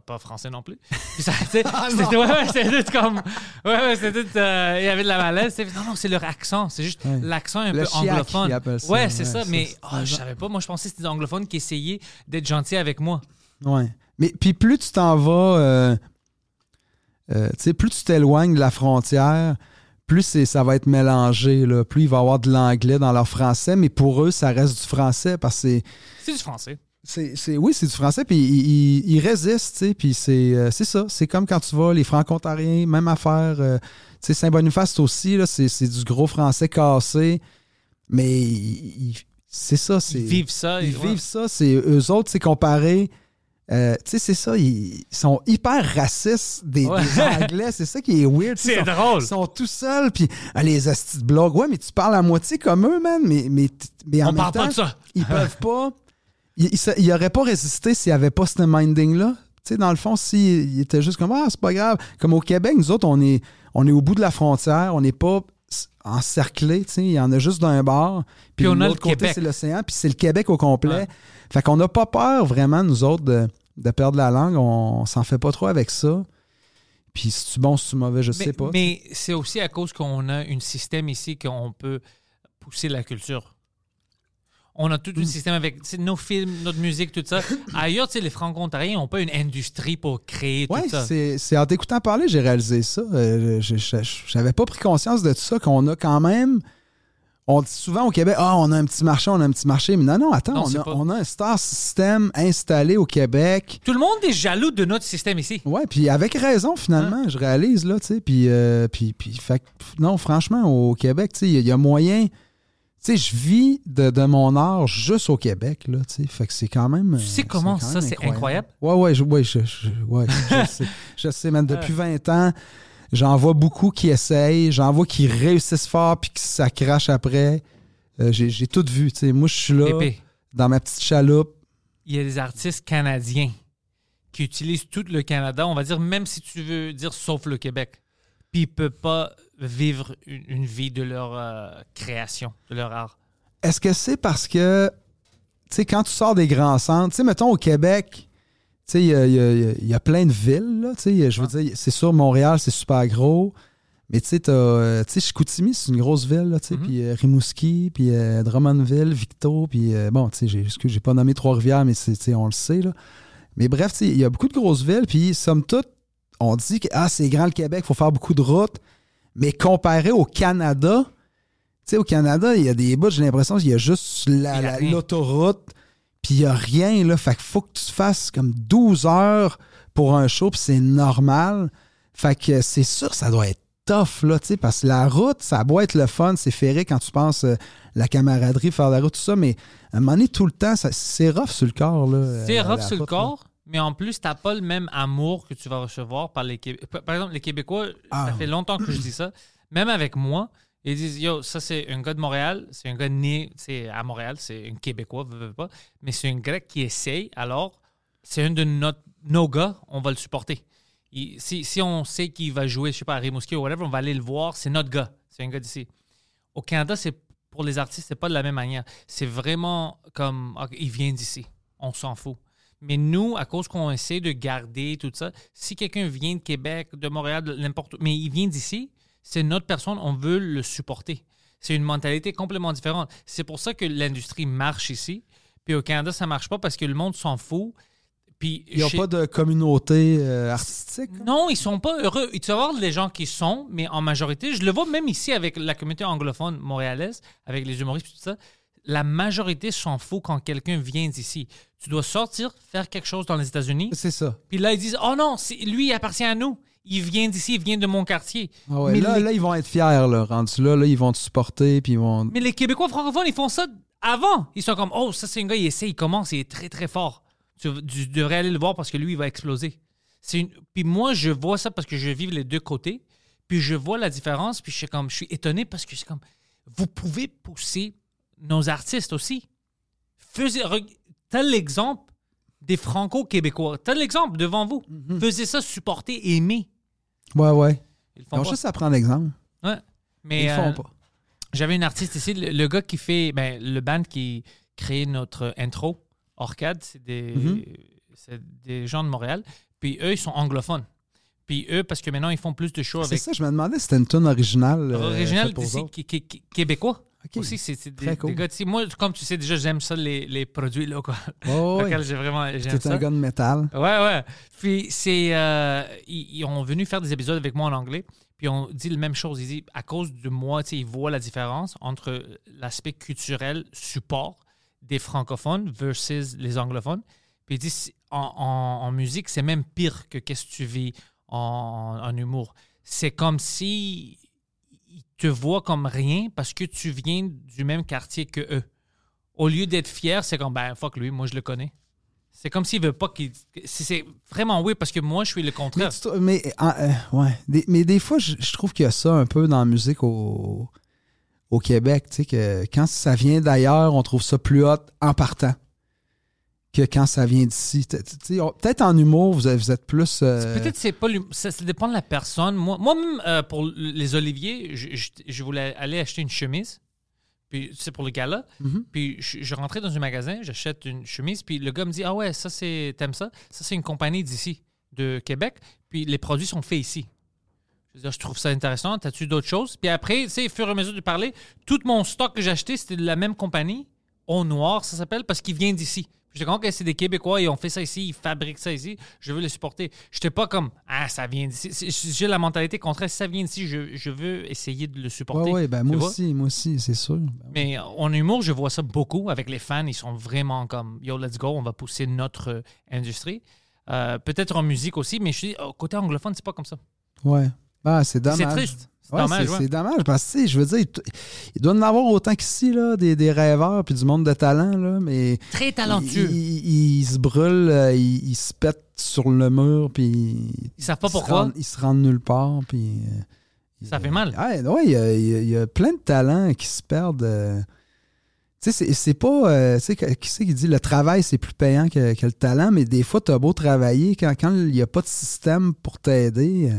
pas français non plus. *laughs* Puis ça, tu sais, c'était ouais, ouais, c'était tout comme. Ouais, ouais, c'était tout. euh, il y avait de la malaise. C'est- Non, non, c'est leur accent. C'est juste Ouais. l'accent un Le peu chiac, anglophone. ça. Ouais, c'est ça. Mais c'est- oh, je savais pas. Moi, je pensais que c'était des anglophones qui essayaient d'être gentils avec moi. Ouais. Mais puis plus tu t'en vas, euh, euh, tu sais, plus tu t'éloignes de la frontière, plus c'est- ça va être mélangé. Là. Plus il va y avoir de l'anglais dans leur français, mais pour eux, ça reste du français parce que c'est. C'est du français. C'est, oui, c'est du français, puis ils, ils- ils résistent, tu sais, puis c'est, euh, c'est ça. C'est comme quand tu vas, les franco-ontariens, même affaire. euh, tu sais, Saint-Boniface aussi, là, c'est, du gros français cassé, mais c'est ça. C'est, Ils vivent ça. ils vivent ça, c'est eux autres, c'est comparé. euh, tu sais, c'est ça, ils sont hyper racistes des, Ouais. des Anglais, c'est ça qui est weird. C'est drôle. Ils sont tout seuls, puis ah, les astis de blog, ouais, mais tu parles à moitié comme eux, man, mais, mais, mais en On même parle temps, pas de ça. ils peuvent pas. Ils auraient pas résisté s'il n'y avait pas ce minding-là. Tu sais, dans le fond, s'ils étaient juste comme Ah, c'est pas grave. Comme au Québec, nous autres, on est, on est au bout de la frontière, on n'est pas encerclé, tu sais, il y en a juste d'un bord. Puis, Puis on de a l'autre le côté, Québec. c'est l'océan, puis c'est le Québec au complet. Ouais. Fait qu'on n'a pas peur vraiment, nous autres, de, de perdre la langue. On, s'en fait pas trop avec ça. Puis si tu bon, si tu mauvais, je Mais, sais pas. mais c'est aussi à cause qu'on a un système ici qu'on peut pousser la culture. On a tout un système avec nos films, notre musique, tout ça. *coughs* Ailleurs, les franco-ontariens n'ont pas une industrie pour créer tout ça. c'est c'est en t'écoutant parler, j'ai réalisé ça. Euh, je- J'avais pas pris conscience de tout ça, qu'on a quand même. On dit souvent au Québec, ah, on a un petit marché, on a un petit marché. Mais non, non, attends, Non, on, a, pas. on a un star system installé au Québec. Tout le monde est jaloux de notre système ici. Ouais, puis avec raison, finalement, je réalise, là, tu sais. Puis, euh, puis, puis, fait non, franchement, au Québec, tu sais, il y, a- il y a moyen. Tu sais, je vis de, de mon art juste au Québec, là, tu sais. Fait que c'est quand même. Tu sais euh, comment ça, c'est incroyable? Ouais, ouais, je, ouais, je, je- ouais, je *laughs* sais. Je sais, man, depuis 20 ans, j'en vois beaucoup qui essayent, j'en vois qui réussissent fort puis qui ça crache après. Euh, j'ai, j'ai tout vu, tu sais. Moi, je suis là, Pépé, dans ma petite chaloupe. il y a des artistes canadiens qui utilisent tout le Canada, on va dire, même si tu veux dire sauf le Québec. Puis ils ne peuvent pas vivre une, une vie de leur euh, création, de leur art. Est-ce que c'est parce que, tu sais, quand tu sors des grands centres, tu sais, mettons au Québec, tu sais, il y a, il y a- il y a plein de villes, là, tu sais, je veux dire, c'est sûr, Montréal, c'est super gros, mais tu sais, euh, tu sais, Chicoutimi, c'est une grosse ville, tu sais, Mhm. puis euh, Rimouski, puis euh, Drummondville, Victo, puis euh, bon, tu sais, j'ai, pas nommé Trois-Rivières, mais on le sait, là. Mais bref, tu sais, il y a beaucoup de grosses villes, puis somme toute, on dit que, ah, c'est grand le Québec, faut faire beaucoup de routes, mais comparé au Canada, tu sais, au Canada, il y a des bouts, j'ai l'impression qu'il y a juste la- Il y a la- l'autoroute, puis il y a rien, là. Fait qu'il faut que tu fasses comme 12 heures pour un show, puis c'est normal. Fait que c'est sûr, ça doit être tough, là, tu sais, parce que la route, ça doit être le fun, c'est ferré quand tu penses euh, la camaraderie, faire la route, tout ça, mais à un moment donné, tout le temps, c'est rough sur le corps, là. C'est euh, rough sur le là. Mais en plus, tu n'as pas le même amour que tu vas recevoir par les Québécois. Par exemple, les Québécois, Ah. ça fait longtemps que je dis ça, même avec moi, ils disent Yo, ça c'est un gars de Montréal, c'est un gars né à Montréal, c'est un Québécois, veux, veux pas, mais c'est un grec qui essaye, alors c'est un de notre, nos gars, on va le supporter. Il- si, si on sait qu'il va jouer, je sais pas, à Rimouski ou whatever, on va aller le voir, c'est notre gars, c'est un gars d'ici. Au Canada, c'est pour les artistes, c'est pas de la même manière. C'est vraiment comme il vient d'ici, on s'en fout. Mais nous, à cause qu'on essaie de garder tout ça, si quelqu'un vient de Québec, de Montréal, de n'importe où, mais il vient d'ici, c'est notre personne, on veut le supporter. C'est une mentalité complètement différente. C'est pour ça que l'industrie marche ici. Puis au Canada, ça marche pas parce que le monde s'en fout. Puis Il n'y a chez- pas de communauté euh, artistique. là? non, ils sont pas heureux. Tu vas voir les gens qui sont, mais en majorité, je le vois même ici avec la communauté anglophone montréalaise, avec les humoristes et tout ça. La majorité s'en fout quand quelqu'un vient d'ici. Tu dois sortir, faire quelque chose dans les États-Unis, C'est ça. puis là, ils disent Oh non, lui, il appartient à nous. Il vient d'ici, il vient de mon quartier. Ah ouais, mais, là, les, là, ils vont être fiers, là, rendus là, là, ils vont te supporter, puis ils vont... mais les Québécois francophones, ils font ça avant. Ils sont comme Oh, ça, c'est un gars, il essaie, il commence, il est très, très fort. Tu, tu devrais aller le voir parce que lui, il va exploser. Une... Puis moi, je vois ça parce que je vis les deux côtés. Puis je vois la différence. Puis je suis comme, je suis étonné parce que c'est comme, vous pouvez pousser nos artistes aussi. Faisez, t'as l'exemple des Franco-Québécois. T'as l'exemple devant vous. Faisez ça, supporter, aimer. Ouais, ouais. Ils font juste à prendre l'exemple. Ouais. Mais Ils euh, font pas. j'avais une artiste ici, le, le gars qui fait, ben, le band qui crée notre intro, Orcade, c'est des, Mhm. c'est des gens de Montréal. Puis eux, ils sont anglophones. Puis eux, parce que maintenant, ils font plus de shows C'est avec. ça, je me demandais si c'était une tune originale. euh, original faite pour d'ici, eux. qui- qui- qui- québécois. Ok. Aussi, c'est des, Très cool. des gars d'ici. Moi, comme tu sais déjà, j'aime ça, les, les produits locaux. *laughs* Oh. Auxquels j'ai vraiment. T'es un gars de métal. Ouais, ouais. Puis c'est. euh, ils, ils ont venu faire des épisodes avec moi en anglais. Puis on dit la même chose. Ils disent, à cause de moi, tu sais, ils voient la différence entre l'aspect culturel, support des francophones versus les anglophones. Puis ils disent, en, en- en musique, c'est même pire que qu'est-ce que tu vis en, en humour. C'est comme si te voient comme rien parce que tu viens du même quartier que eux. Au lieu d'être fier, c'est comme, ben, fuck lui, moi je le connais. C'est comme s'il veut pas qu'il. c'est- vraiment oui, parce que moi, je suis le contraire. mais, euh, euh, ouais. Des- mais des fois, je, je trouve qu'il y a ça un peu dans la musique au, au Québec. Tu sais, que quand ça vient d'ailleurs, on trouve ça plus hot en partant que quand ça vient d'ici. On- Peut-être en humour, vous êtes, vous êtes plus. euh, Peut-être c'est pas ça, ça dépend de la personne. Moi, moi-même, euh, pour les oliviers, je, je- je voulais aller acheter une chemise. Puis c'est pour le gala. Mhm. Puis je, je rentrais dans un magasin, j'achète une chemise. Puis le gars me dit Ah ouais, ça c'est. T'aimes ça? Ça c'est une compagnie d'ici, de Québec. Puis les produits sont faits ici. Je veux dire, je trouve ça intéressant. T'as-tu d'autres choses? Puis après, tu sais, au fur et à mesure de parler, tout mon stock que j'ai acheté, c'était de la même compagnie, au noir, ça s'appelle, parce qu'il vient d'ici. J'étais comme, OK, c'est des Québécois, ils ont fait ça ici, ils fabriquent ça ici, je veux les supporter. J'étais pas comme, ah, ça vient d'ici. J'ai la mentalité contraire, si ça vient d'ici, je, je veux essayer de le supporter. Ouais, ouais, ben moi aussi, moi aussi, c'est sûr. Ben oui. Mais en humour, je vois ça beaucoup avec les fans. Ils sont vraiment comme Yo, let's go, on va pousser notre euh, industrie. Euh, Peut-être en musique aussi, mais je dis, oh, côté anglophone, c'est pas comme ça. Ouais. Ah, c'est dommage. C'est triste. C'est Ouais, dommage. c'est ouais. dommage parce que, je veux dire, il- doit y en avoir autant qu'ici, là, des, des rêveurs puis du monde de talent, là, mais. Très talentueux. Ils, se brûlent, euh, ils, se pètent sur le mur, puis. Ils savent pas pourquoi. ils se rendent nulle part, puis. euh, Ça fait mal. Ouais, ouais, il y a, il y plein de talents qui se perdent. euh. Tu sais, c'est- c'est pas. euh, tu sais, qui c'est qui dit le travail, c'est plus payant que, que le talent, mais des fois, tu as beau travailler, quand quand il n'y a pas de système pour t'aider.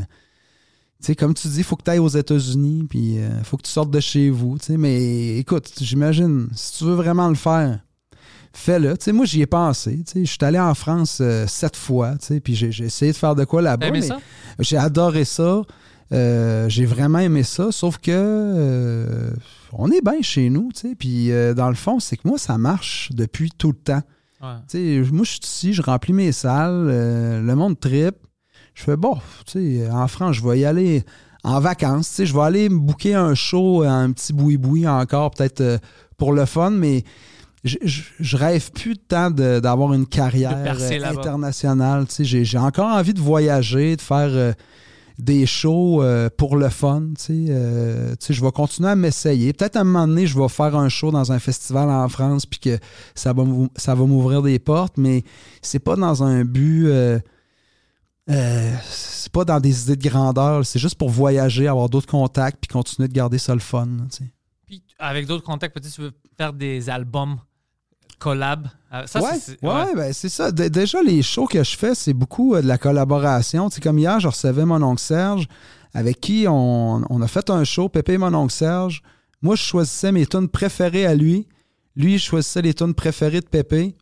Euh, sais, comme tu dis, il faut que tu ailles aux États-Unis, puis il faut que tu sortes de chez vous. Mais écoute, j'imagine, si tu veux vraiment le faire, fais-le. Moi, j'y ai pensé. Je suis allé en France euh, sept fois, puis j'ai essayé de faire de quoi là-bas. j'ai adoré ça. Euh, j'ai vraiment aimé ça, sauf que euh, on est bien chez nous, tu sais. Puis euh, dans le fond, c'est que moi, ça marche depuis tout le temps. Ouais. Tu sais, moi, je suis ici, je remplis mes salles, euh, le monde trip. Je fais bon, tu sais, en France, je vais y aller en vacances, tu sais, je vais aller me booker un show, un petit boui-boui encore, peut-être euh, pour le fun, mais je, je- je rêve plus de temps d'avoir une carrière euh, internationale. Tu sais, j'ai, encore envie de voyager, de faire euh, des shows euh, pour le fun. Tu sais, Euh, tu sais, je vais continuer à m'essayer. Peut-être à un moment donné, je vais faire un show dans un festival en France, puis que ça va, ça va m'ouvrir des portes, mais c'est pas dans un but. Euh, c'est pas dans des idées de grandeur, c'est juste pour voyager, avoir d'autres contacts, puis continuer de garder ça le fun. Puis avec d'autres contacts, peut-être tu veux faire des albums collab. Euh, Ça, ouais, c'est- ouais, ouais. ben, c'est ça. D- déjà, les shows que je fais, c'est beaucoup euh, de la collaboration. Comme hier, je recevais mon oncle Serge, avec qui on, on a fait un show, Pépé et mon oncle Serge. Moi, je choisissais mes tunes préférées à lui. Lui, je choisissais les tunes préférées de Pépé.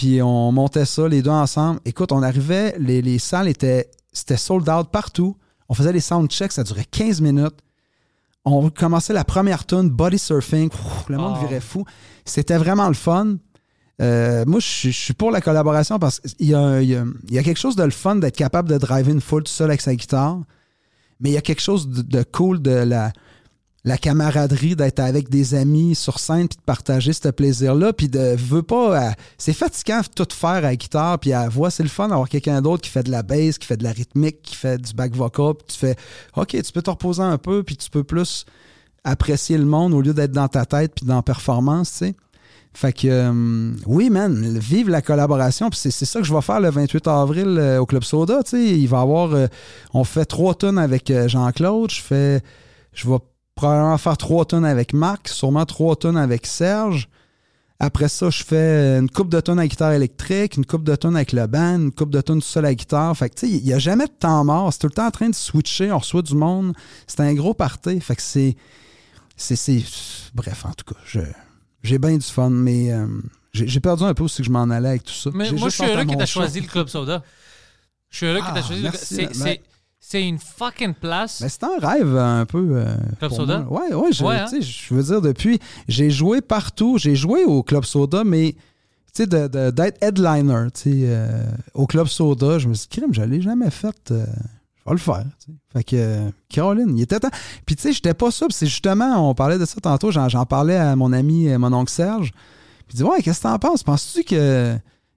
Puis on montait ça, les deux ensemble. Écoute, on arrivait, les, les salles étaient, c'était sold out partout. On faisait les soundchecks, ça durait 15 minutes. On commençait la première tune, Body Surfing. Le monde Oh. virait fou. C'était vraiment le fun. Euh, moi, je suis- je suis pour la collaboration parce qu'il y y a- il y a quelque chose de le fun d'être capable de driver une foule tout seul avec sa guitare. Mais il y a quelque chose de, de cool de la, la camaraderie, d'être avec des amis sur scène puis de partager ce plaisir-là. Puis de veux pas. euh, c'est fatigant tout faire à guitare puis à voix. C'est le fun d'avoir quelqu'un d'autre qui fait de la bass, qui fait de la rythmique, qui fait du back vocal. Puis tu fais OK, tu peux te reposer un peu puis tu peux plus apprécier le monde au lieu d'être dans ta tête puis dans performance, tu sais. Fait que, euh, oui, man, vive la collaboration. Puis c'est, ça que je vais faire le 28 avril euh, au Club Soda. Tu sais, il va avoir. on fait trois tonnes avec Jean-Claude. Je fais. Je vais probablement faire trois tonnes avec Marc, sûrement trois tonnes avec Serge. Après ça, je fais une coupe de tonnes à guitare électrique, une coupe de tonnes avec le band, une coupe de tonnes seul à guitare. Fait que, tu sais, il n'y a jamais de temps mort. C'est tout le temps en train de switcher. On reçoit du monde. C'est un gros party. Fait que c'est. C'est. c'est- Bref, en tout cas, je. J'ai bien du fun, mais euh, j'ai perdu un peu aussi que je m'en allais avec tout ça. Mais moi, je suis heureux que tu choisi le Club Soda. Je suis heureux que tu Ah, as choisi le c'est- mais- c'est- une fucking place. Mais c'est un rêve un peu. euh, Club Soda? moi. Ouais, ouais, je, Ouais, hein? je veux dire, depuis, j'ai joué partout. J'ai joué au Club Soda, mais de- de- d'être headliner euh, au Club Soda, je me suis dit, crime, je l'ai jamais fait. euh, je vais le faire. Fait que, euh, Caroline, il était temps. Puis tu sais, j'étais pas sûr. C'est justement, on parlait de ça tantôt, j'en parlais à mon ami, euh, mon oncle Serge. Puis il dit, ouais, qu'est-ce que t'en penses? Penses-tu que,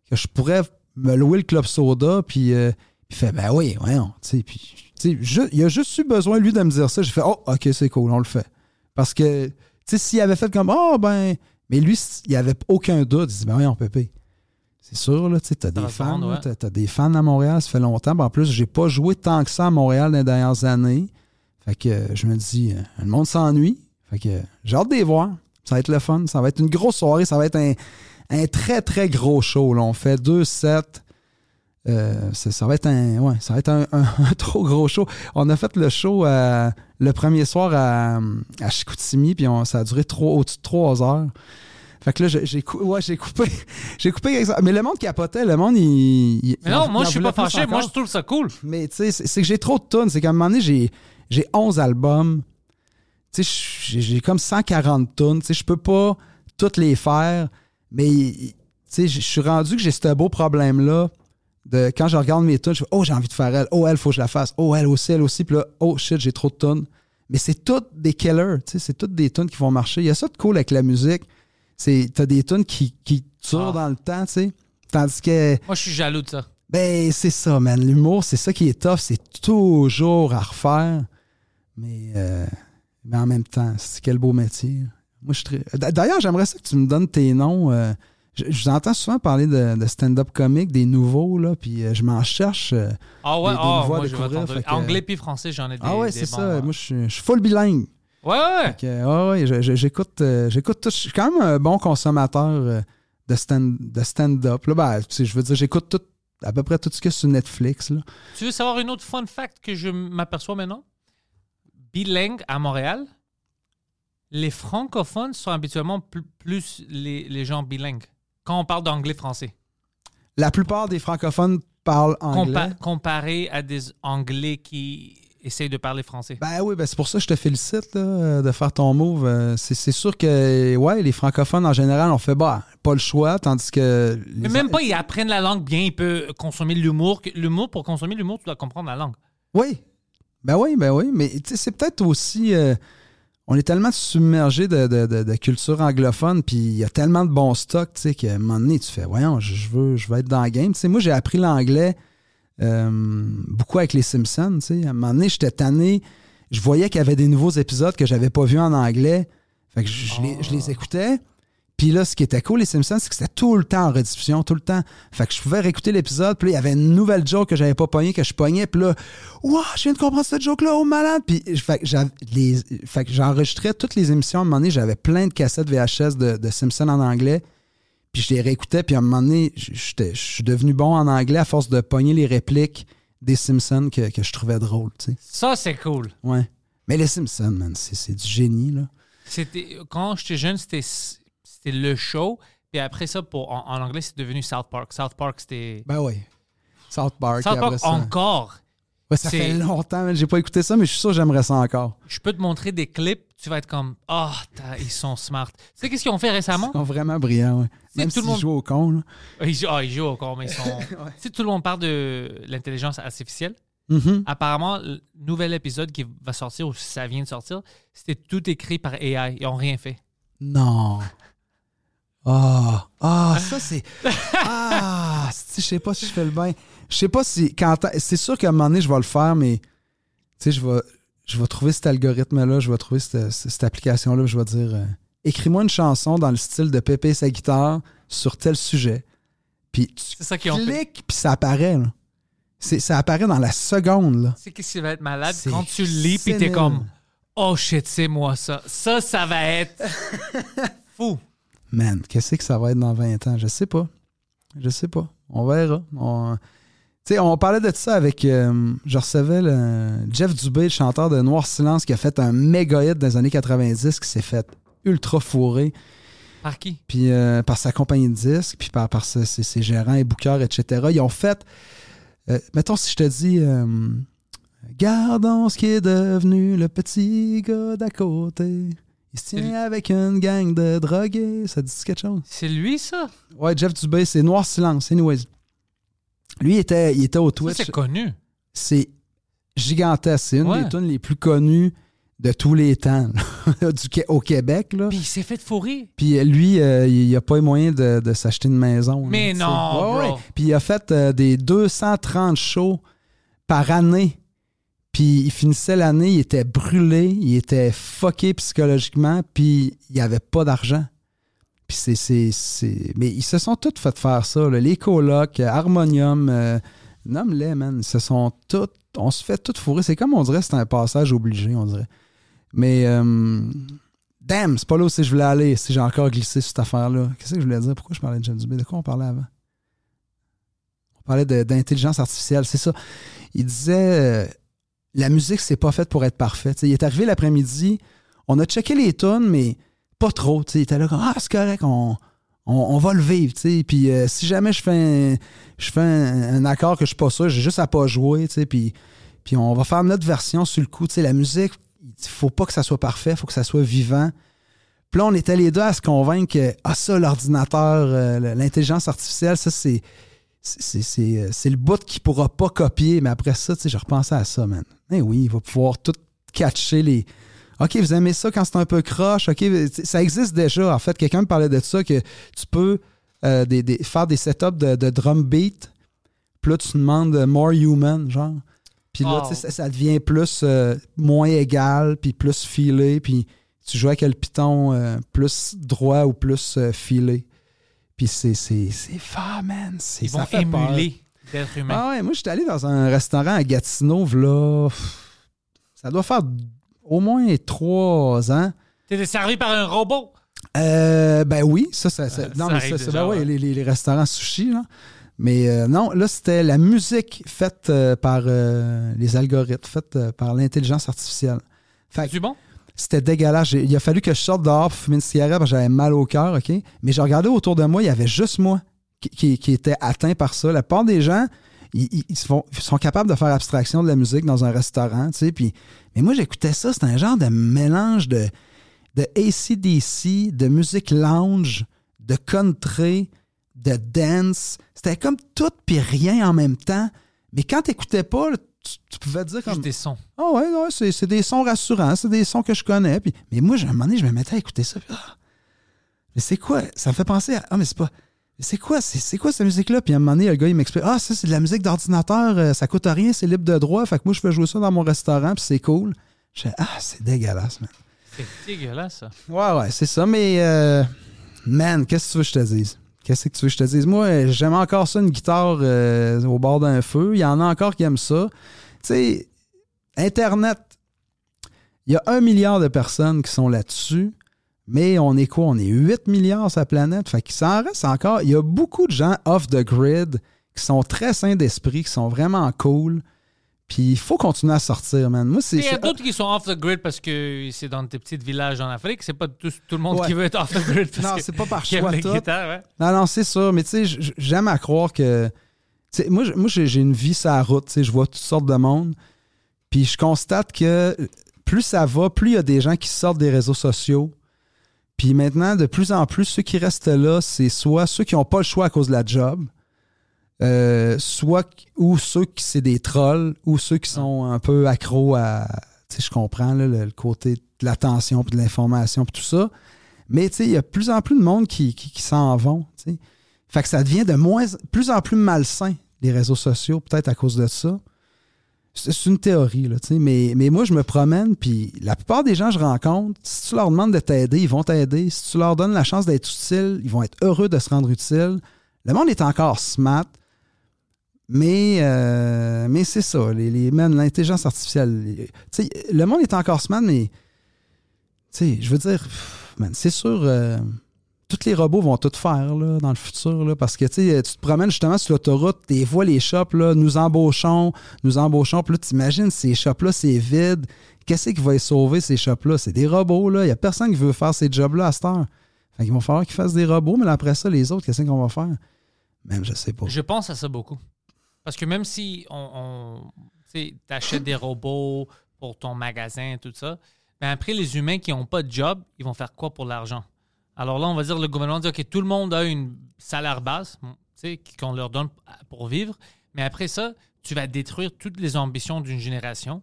que je pourrais me louer le Club Soda? Puis euh, il fait, ben oui, voyons. Tu puis, tu il a juste eu besoin, lui, de me dire ça. J'ai fait, oh, OK, c'est cool, on le fait. Parce que, tu sais, s'il avait fait comme, oh, ben. Mais lui, il n'y avait aucun doute. Il dit, ben voyons, Pépé. C'est sûr, là, tu sais, t'as Ça des fans, t'as- t'as des fans à Montréal, ça fait longtemps. En plus, j'ai pas joué tant que ça à Montréal dans les dernières années. Fait que je me dis, euh, le monde s'ennuie. Fait que j'ai hâte de les voir. Ça va être le fun. Ça va être une grosse soirée. Ça va être un, un très, très gros show. Là. On fait deux sets. Euh, ça, ça va être un ouais, ça va être un, *laughs* un- un trop gros show. On a fait le show euh, le premier soir à, à Chicoutimi, puis on- ça a duré au-dessus de trois heures. Fait que là, j'ai cou- ouais, coupé. J'ai coupé. *laughs* Mais le monde capotait, le monde, il. il- Mais non, moi, je suis pas fâché. Moi, je trouve ça cool. Mais tu sais, c'est que j'ai trop de tonnes. C'est qu'à un moment donné, j'ai, j'ai 11 albums. Tu sais, j'ai, j'ai comme 140 tonnes. Tu sais, je peux pas toutes les faire. Mais tu sais, je suis rendu que j'ai ce beau problème-là. De, quand je regarde mes tonnes, je fais Oh, j'ai envie de faire elle. Oh, elle, faut que je la fasse. Oh, elle aussi, elle aussi. Puis là, oh shit, j'ai trop de tonnes. Mais c'est toutes des killers. Tu sais, c'est toutes des tonnes qui vont marcher. Il y a ça de cool avec la musique. C'est, t'as des tonnes qui, qui durent Ah. dans le temps, tu sais. Tandis que. Moi, je suis jaloux de ça. Ben, c'est ça, man. L'humour, c'est ça qui est tough. C'est toujours à refaire. Mais, euh, mais en même temps, c'est quel beau métier. Moi, je suis très... D- D'ailleurs, j'aimerais ça que tu me donnes tes noms. euh, je, je vous entends souvent parler de, de stand-up comique, des nouveaux, là, puis euh, je m'en cherche. euh. Ah ouais, Des- des ah, à moi, je vais Anglais puis français, j'en ai des. ah ouais, c'est ça. euh. Moi, je suis, je suis full bilingue. Ouais, ouais. Que, ouais, je- j'écoute, euh, j'écoute tout. Je suis quand même un bon consommateur euh, de, stand, de stand-up. Là, ben, je veux dire, j'écoute tout, à peu près tout ce qu'il y a sur Netflix. Là. Tu veux savoir une autre fun fact que je m'aperçois maintenant? Bilingue à Montréal, les francophones sont habituellement pl- plus les, les gens bilingues. Quand on parle d'anglais-français. La plupart des francophones parlent anglais. Compa- comparé à des anglais qui essayent de parler français. Ben oui, ben c'est pour ça que je te félicite là, de faire ton move. Euh, C'est sûr que ouais, les francophones en général ont fait bah pas le choix, tandis que Mais même pas, ils apprennent la langue bien, ils peuvent consommer l'humour. L'humour, pour consommer l'humour, tu dois comprendre la langue. Oui. Ben oui, ben oui. Mais c'est peut-être aussi. euh, on est tellement submergé de, de- de- de culture anglophone, puis il y a tellement de bons stocks, tu sais, qu'à un moment donné, tu fais, voyons, je veux, je veux être dans le game. Tu sais, moi, j'ai appris l'anglais euh, beaucoup avec les Simpsons, tu sais. À un moment donné, j'étais tanné. Je voyais qu'il y avait des nouveaux épisodes que j'avais pas vus en anglais. Fait que je, je les, je les écoutais. Puis là, ce qui était cool, les Simpsons, c'est que c'était tout le temps en rediffusion, tout le temps. Fait que je pouvais réécouter l'épisode, puis là, il y avait une nouvelle joke que j'avais pas pognée, que je pognais, puis là, Ouah, je viens de comprendre cette joke-là, oh malade! Puis fait que j'enregistrais toutes les émissions. À un moment donné, j'avais plein de cassettes VHS de, de Simpson en anglais. Puis je les réécoutais, puis à un moment donné, je suis devenu bon en anglais à force de pogner les répliques des Simpsons que, que je trouvais drôles, tu sais. Ça, c'est cool. Ouais. Mais les Simpsons, man, c'est c'est du génie, là. C'était quand j'étais jeune, c'était c'était le show. Puis après ça, pour, en, en anglais, c'est devenu South Park. South Park, c'était. Ben oui. South Park. South Park ça- encore. Ouais, ça fait longtemps, j'ai pas écouté ça, mais je suis sûr que j'aimerais ça encore. Je peux te montrer des clips, tu vas être comme Ah, t'as- ils sont smart. Tu sais qu'est-ce qu'ils ont fait récemment? Ils sont vraiment brillants, ouais. Même tout le monde- jouent au con, là. Ils, jou- ah, ils jouent encore, mais ils sont. *laughs* Tu sais, tout le monde parle de l'intelligence artificielle. Mhm. Apparemment, le nouvel épisode qui va sortir, ou ça vient de sortir, c'était tout écrit par AI. Ils n'ont rien fait. Non. Ah, ah, ça c'est. Ah, *laughs* je sais pas si je fais le bien. Je sais pas si. quand C'est sûr qu'à un moment donné, je vais le faire, mais. Tu sais, je vais, je vais trouver cet algorithme-là, je vais trouver cette, cette application-là, je vais dire euh, écris-moi une chanson dans le style de Pépé et sa guitare sur tel sujet. Puis tu C'est ça qu'ils ont fait. cliques, puis ça apparaît, là. C'est- Ça apparaît dans la seconde, sais qu'est-ce qui va être malade C'est quand tu le lis puis t'es comme Oh shit, c'est moi ça. Ça, ça va être *laughs* fou. Man, qu'est-ce que ça va être dans 20 ans? Je sais pas. Je sais pas. On verra. On, tu sais, on parlait de ça avec. euh, je recevais le Jeff Dubé, le chanteur de Noir Silence, qui a fait un méga hit dans les années 90, qui s'est fait ultra fourré. Par qui? puis euh, par sa compagnie de disques, puis par, par ses, gérants et bookers, etc. Ils ont fait. euh, mettons, si je te dis. Gardons ce qui est devenu le petit gars d'à côté. Il se tient avec une gang de drogués. Ça dit quelque chose? C'est lui, ça? Ouais, Jeff Dubé, c'est Noir Silence, anyways. Lui, il était, il était au Twitch. c'est connu. C'est gigantesque. C'est une Ouais. des tunes les plus connues de tous les temps là, *laughs* du, Qué- au Québec. Là. Puis il s'est fait fourrer. Puis euh, lui, euh, il n'a pas eu moyen de, de s'acheter une maison. Mais non, Ouais, bro. ouais. Puis il a fait euh, des 230 shows par année. Puis il finissait l'année, il était brûlé, il était fucké psychologiquement, puis il n'y avait pas d'argent. Puis c'est, c'est, c'est- Mais ils se sont tous fait faire ça. là. Les colocs, euh, Harmonium, euh, nomme-les, man. Ils se sont tous... On se fait tout fourrer. C'est comme on dirait, c'est un passage obligé, on dirait. Mais... euh, Damn, c'est pas là où je voulais aller, si j'ai encore glissé cette affaire-là. Qu'est-ce que je voulais dire? Pourquoi je parlais de Jeff Dubé? De quoi on parlait avant? On parlait d'intelligence artificielle, c'est ça. Il disait la musique, c'est pas fait pour être parfait. T'sais, il est arrivé l'après-midi, on a checké les tonnes, mais pas trop. Il était là comme Ah, c'est correct, on, on, va le vivre. t'sais. Puis euh, si jamais je fais un, je fais un, accord que je suis pas sûr, j'ai juste à pas jouer. Puis, puis on va faire notre version sur le coup. La musique, il faut pas que ça soit parfait, faut que ça soit vivant. Puis là, on était les deux à se convaincre que ah, ça, l'ordinateur, euh, l'intelligence artificielle, ça, c'est. C'est, euh, c'est le bout qu'il pourra pas copier, mais après ça, tu sais, je repensais à ça, man. Eh oui, il va pouvoir tout catcher les. OK, vous aimez ça quand c'est un peu croche. OK, ça existe déjà. En fait, quelqu'un me parlait de ça, que tu peux euh, des- des- faire des setups de, de drum beat. Puis là, tu demandes more human, genre. Puis là, Oh. ça, ça devient plus, euh, moins égal, puis plus filé. Puis tu joues avec le piton euh, plus droit ou plus filé. Puis c'est, fort, man. Ils ça vont fait émuler d'être humain. Ah ouais, moi, j'étais allé dans un restaurant à Gatineau, là. Ça doit faire au moins trois ans. T'étais servi par un robot? Euh, ben oui, ça, ça, ça- Euh, non, ça mais ça, déjà, ben ouais, ouais. les, les- les restaurants sushi, là. Mais euh, non, là, c'était la musique faite euh, par euh, les algorithmes, faite par l'intelligence artificielle. Fait C'est bon? C'était dégueulasse. Il a fallu que je sorte dehors pour fumer une cigarette parce que j'avais mal au cœur? Mais je regardais autour de moi, il y avait juste moi qui, qui- était atteint par ça. La plupart des gens, ils, sont capables de faire abstraction de la musique dans un restaurant, tu mais moi, j'écoutais ça, c'était un genre de mélange de, de ACDC, de musique lounge, de country, de dance. C'était comme tout puis rien en même temps. Mais quand t'écoutais pas, tu, tu pouvais dire comme... Juste des sons. Ah ouais, ouais, c'est, c'est des sons rassurants, c'est des sons que je connais. Puis, mais moi, à un moment donné, je me mettais à écouter ça. puis, ah, mais c'est quoi? Ça me fait penser à. Ah, mais c'est pas. mais c'est quoi? C'est, c'est quoi cette musique-là? Puis à un moment donné, le gars, il m'explique Ah, ça, c'est de la musique d'ordinateur, euh, ça coûte rien, c'est libre de droit. Fait que moi, je fais jouer ça dans mon restaurant, puis c'est cool. Je fais Ah, c'est dégueulasse, man. C'est dégueulasse, ça. Ouais, ouais, c'est ça, mais euh, man, qu'est-ce que tu veux que je te dise? Qu'est-ce que tu veux que je te dise? Moi, j'aime encore ça, une guitare euh, au bord d'un feu. Il y en a encore qui aiment ça. Tu sais, Internet, il y a un milliard de personnes qui sont là-dessus, mais on est quoi? On est 8 milliards sur la planète. Fait qu'il s'en reste encore. Il y a beaucoup de gens off the grid qui sont très sains d'esprit, qui sont vraiment cool. Puis il faut continuer à sortir, man. Moi, c'est. Il y a d'autres qui sont off the grid parce que c'est dans des petits villages en Afrique. C'est pas tout, tout le monde Ouais. qui veut être off the grid. Parce Non, c'est pas par *laughs* choix tout. ouais. Non, non, c'est ça. Mais tu sais, j'aime à croire que. moi, moi j'ai une vie sur la route. tu sais, Je vois toutes sortes de monde. Puis je constate que plus ça va, plus il y a des gens qui sortent des réseaux sociaux. Puis maintenant, de plus en plus, ceux qui restent là, c'est soit ceux qui n'ont pas le choix à cause de la job, euh, soit ou ceux qui c'est des trolls, ou ceux qui sont un peu accros à. Tu sais, je comprends le, côté de l'attention, puis de l'information, puis tout ça. Mais tu sais, il y a de plus en plus de monde qui, qui, s'en vont. tu sais. Fait que ça devient de moins, plus en plus malsain, les réseaux sociaux, peut-être à cause de ça. C'est une théorie, tu sais, mais, mais moi, je me promène, puis la plupart des gens que je rencontre, si tu leur demandes de t'aider, ils vont t'aider. Si tu leur donnes la chance d'être utile, ils vont être heureux de se rendre utile. Le monde est encore smart, mais, euh, mais c'est ça, les, les, l'intelligence artificielle. le monde est encore smart, mais je veux dire, c'est sûr, euh, tous les robots vont tout faire là, dans le futur, là, parce que tu te promènes justement sur l'autoroute, tu vois les shops, là, nous embauchons, nous embauchons, puis là, t'imagines, ces shops-là, c'est vide. Qu'est-ce qui va les sauver, ces shops-là? C'est des robots. Il n'y a personne qui veut faire ces jobs-là à cette heure. Fait qu'il va falloir qu'ils fassent des robots, mais après ça, les autres, qu'est-ce qu'on va faire? Même, je sais pas. Je pense à ça beaucoup. Parce que même si on, tu achètes des robots pour ton magasin et tout ça, ben après, les humains qui n'ont pas de job, ils vont faire quoi pour l'argent? Alors là, on va dire, le gouvernement dit, OK, tout le monde a une salaire basse, qu'on leur donne pour vivre, mais après ça, tu vas détruire toutes les ambitions d'une génération.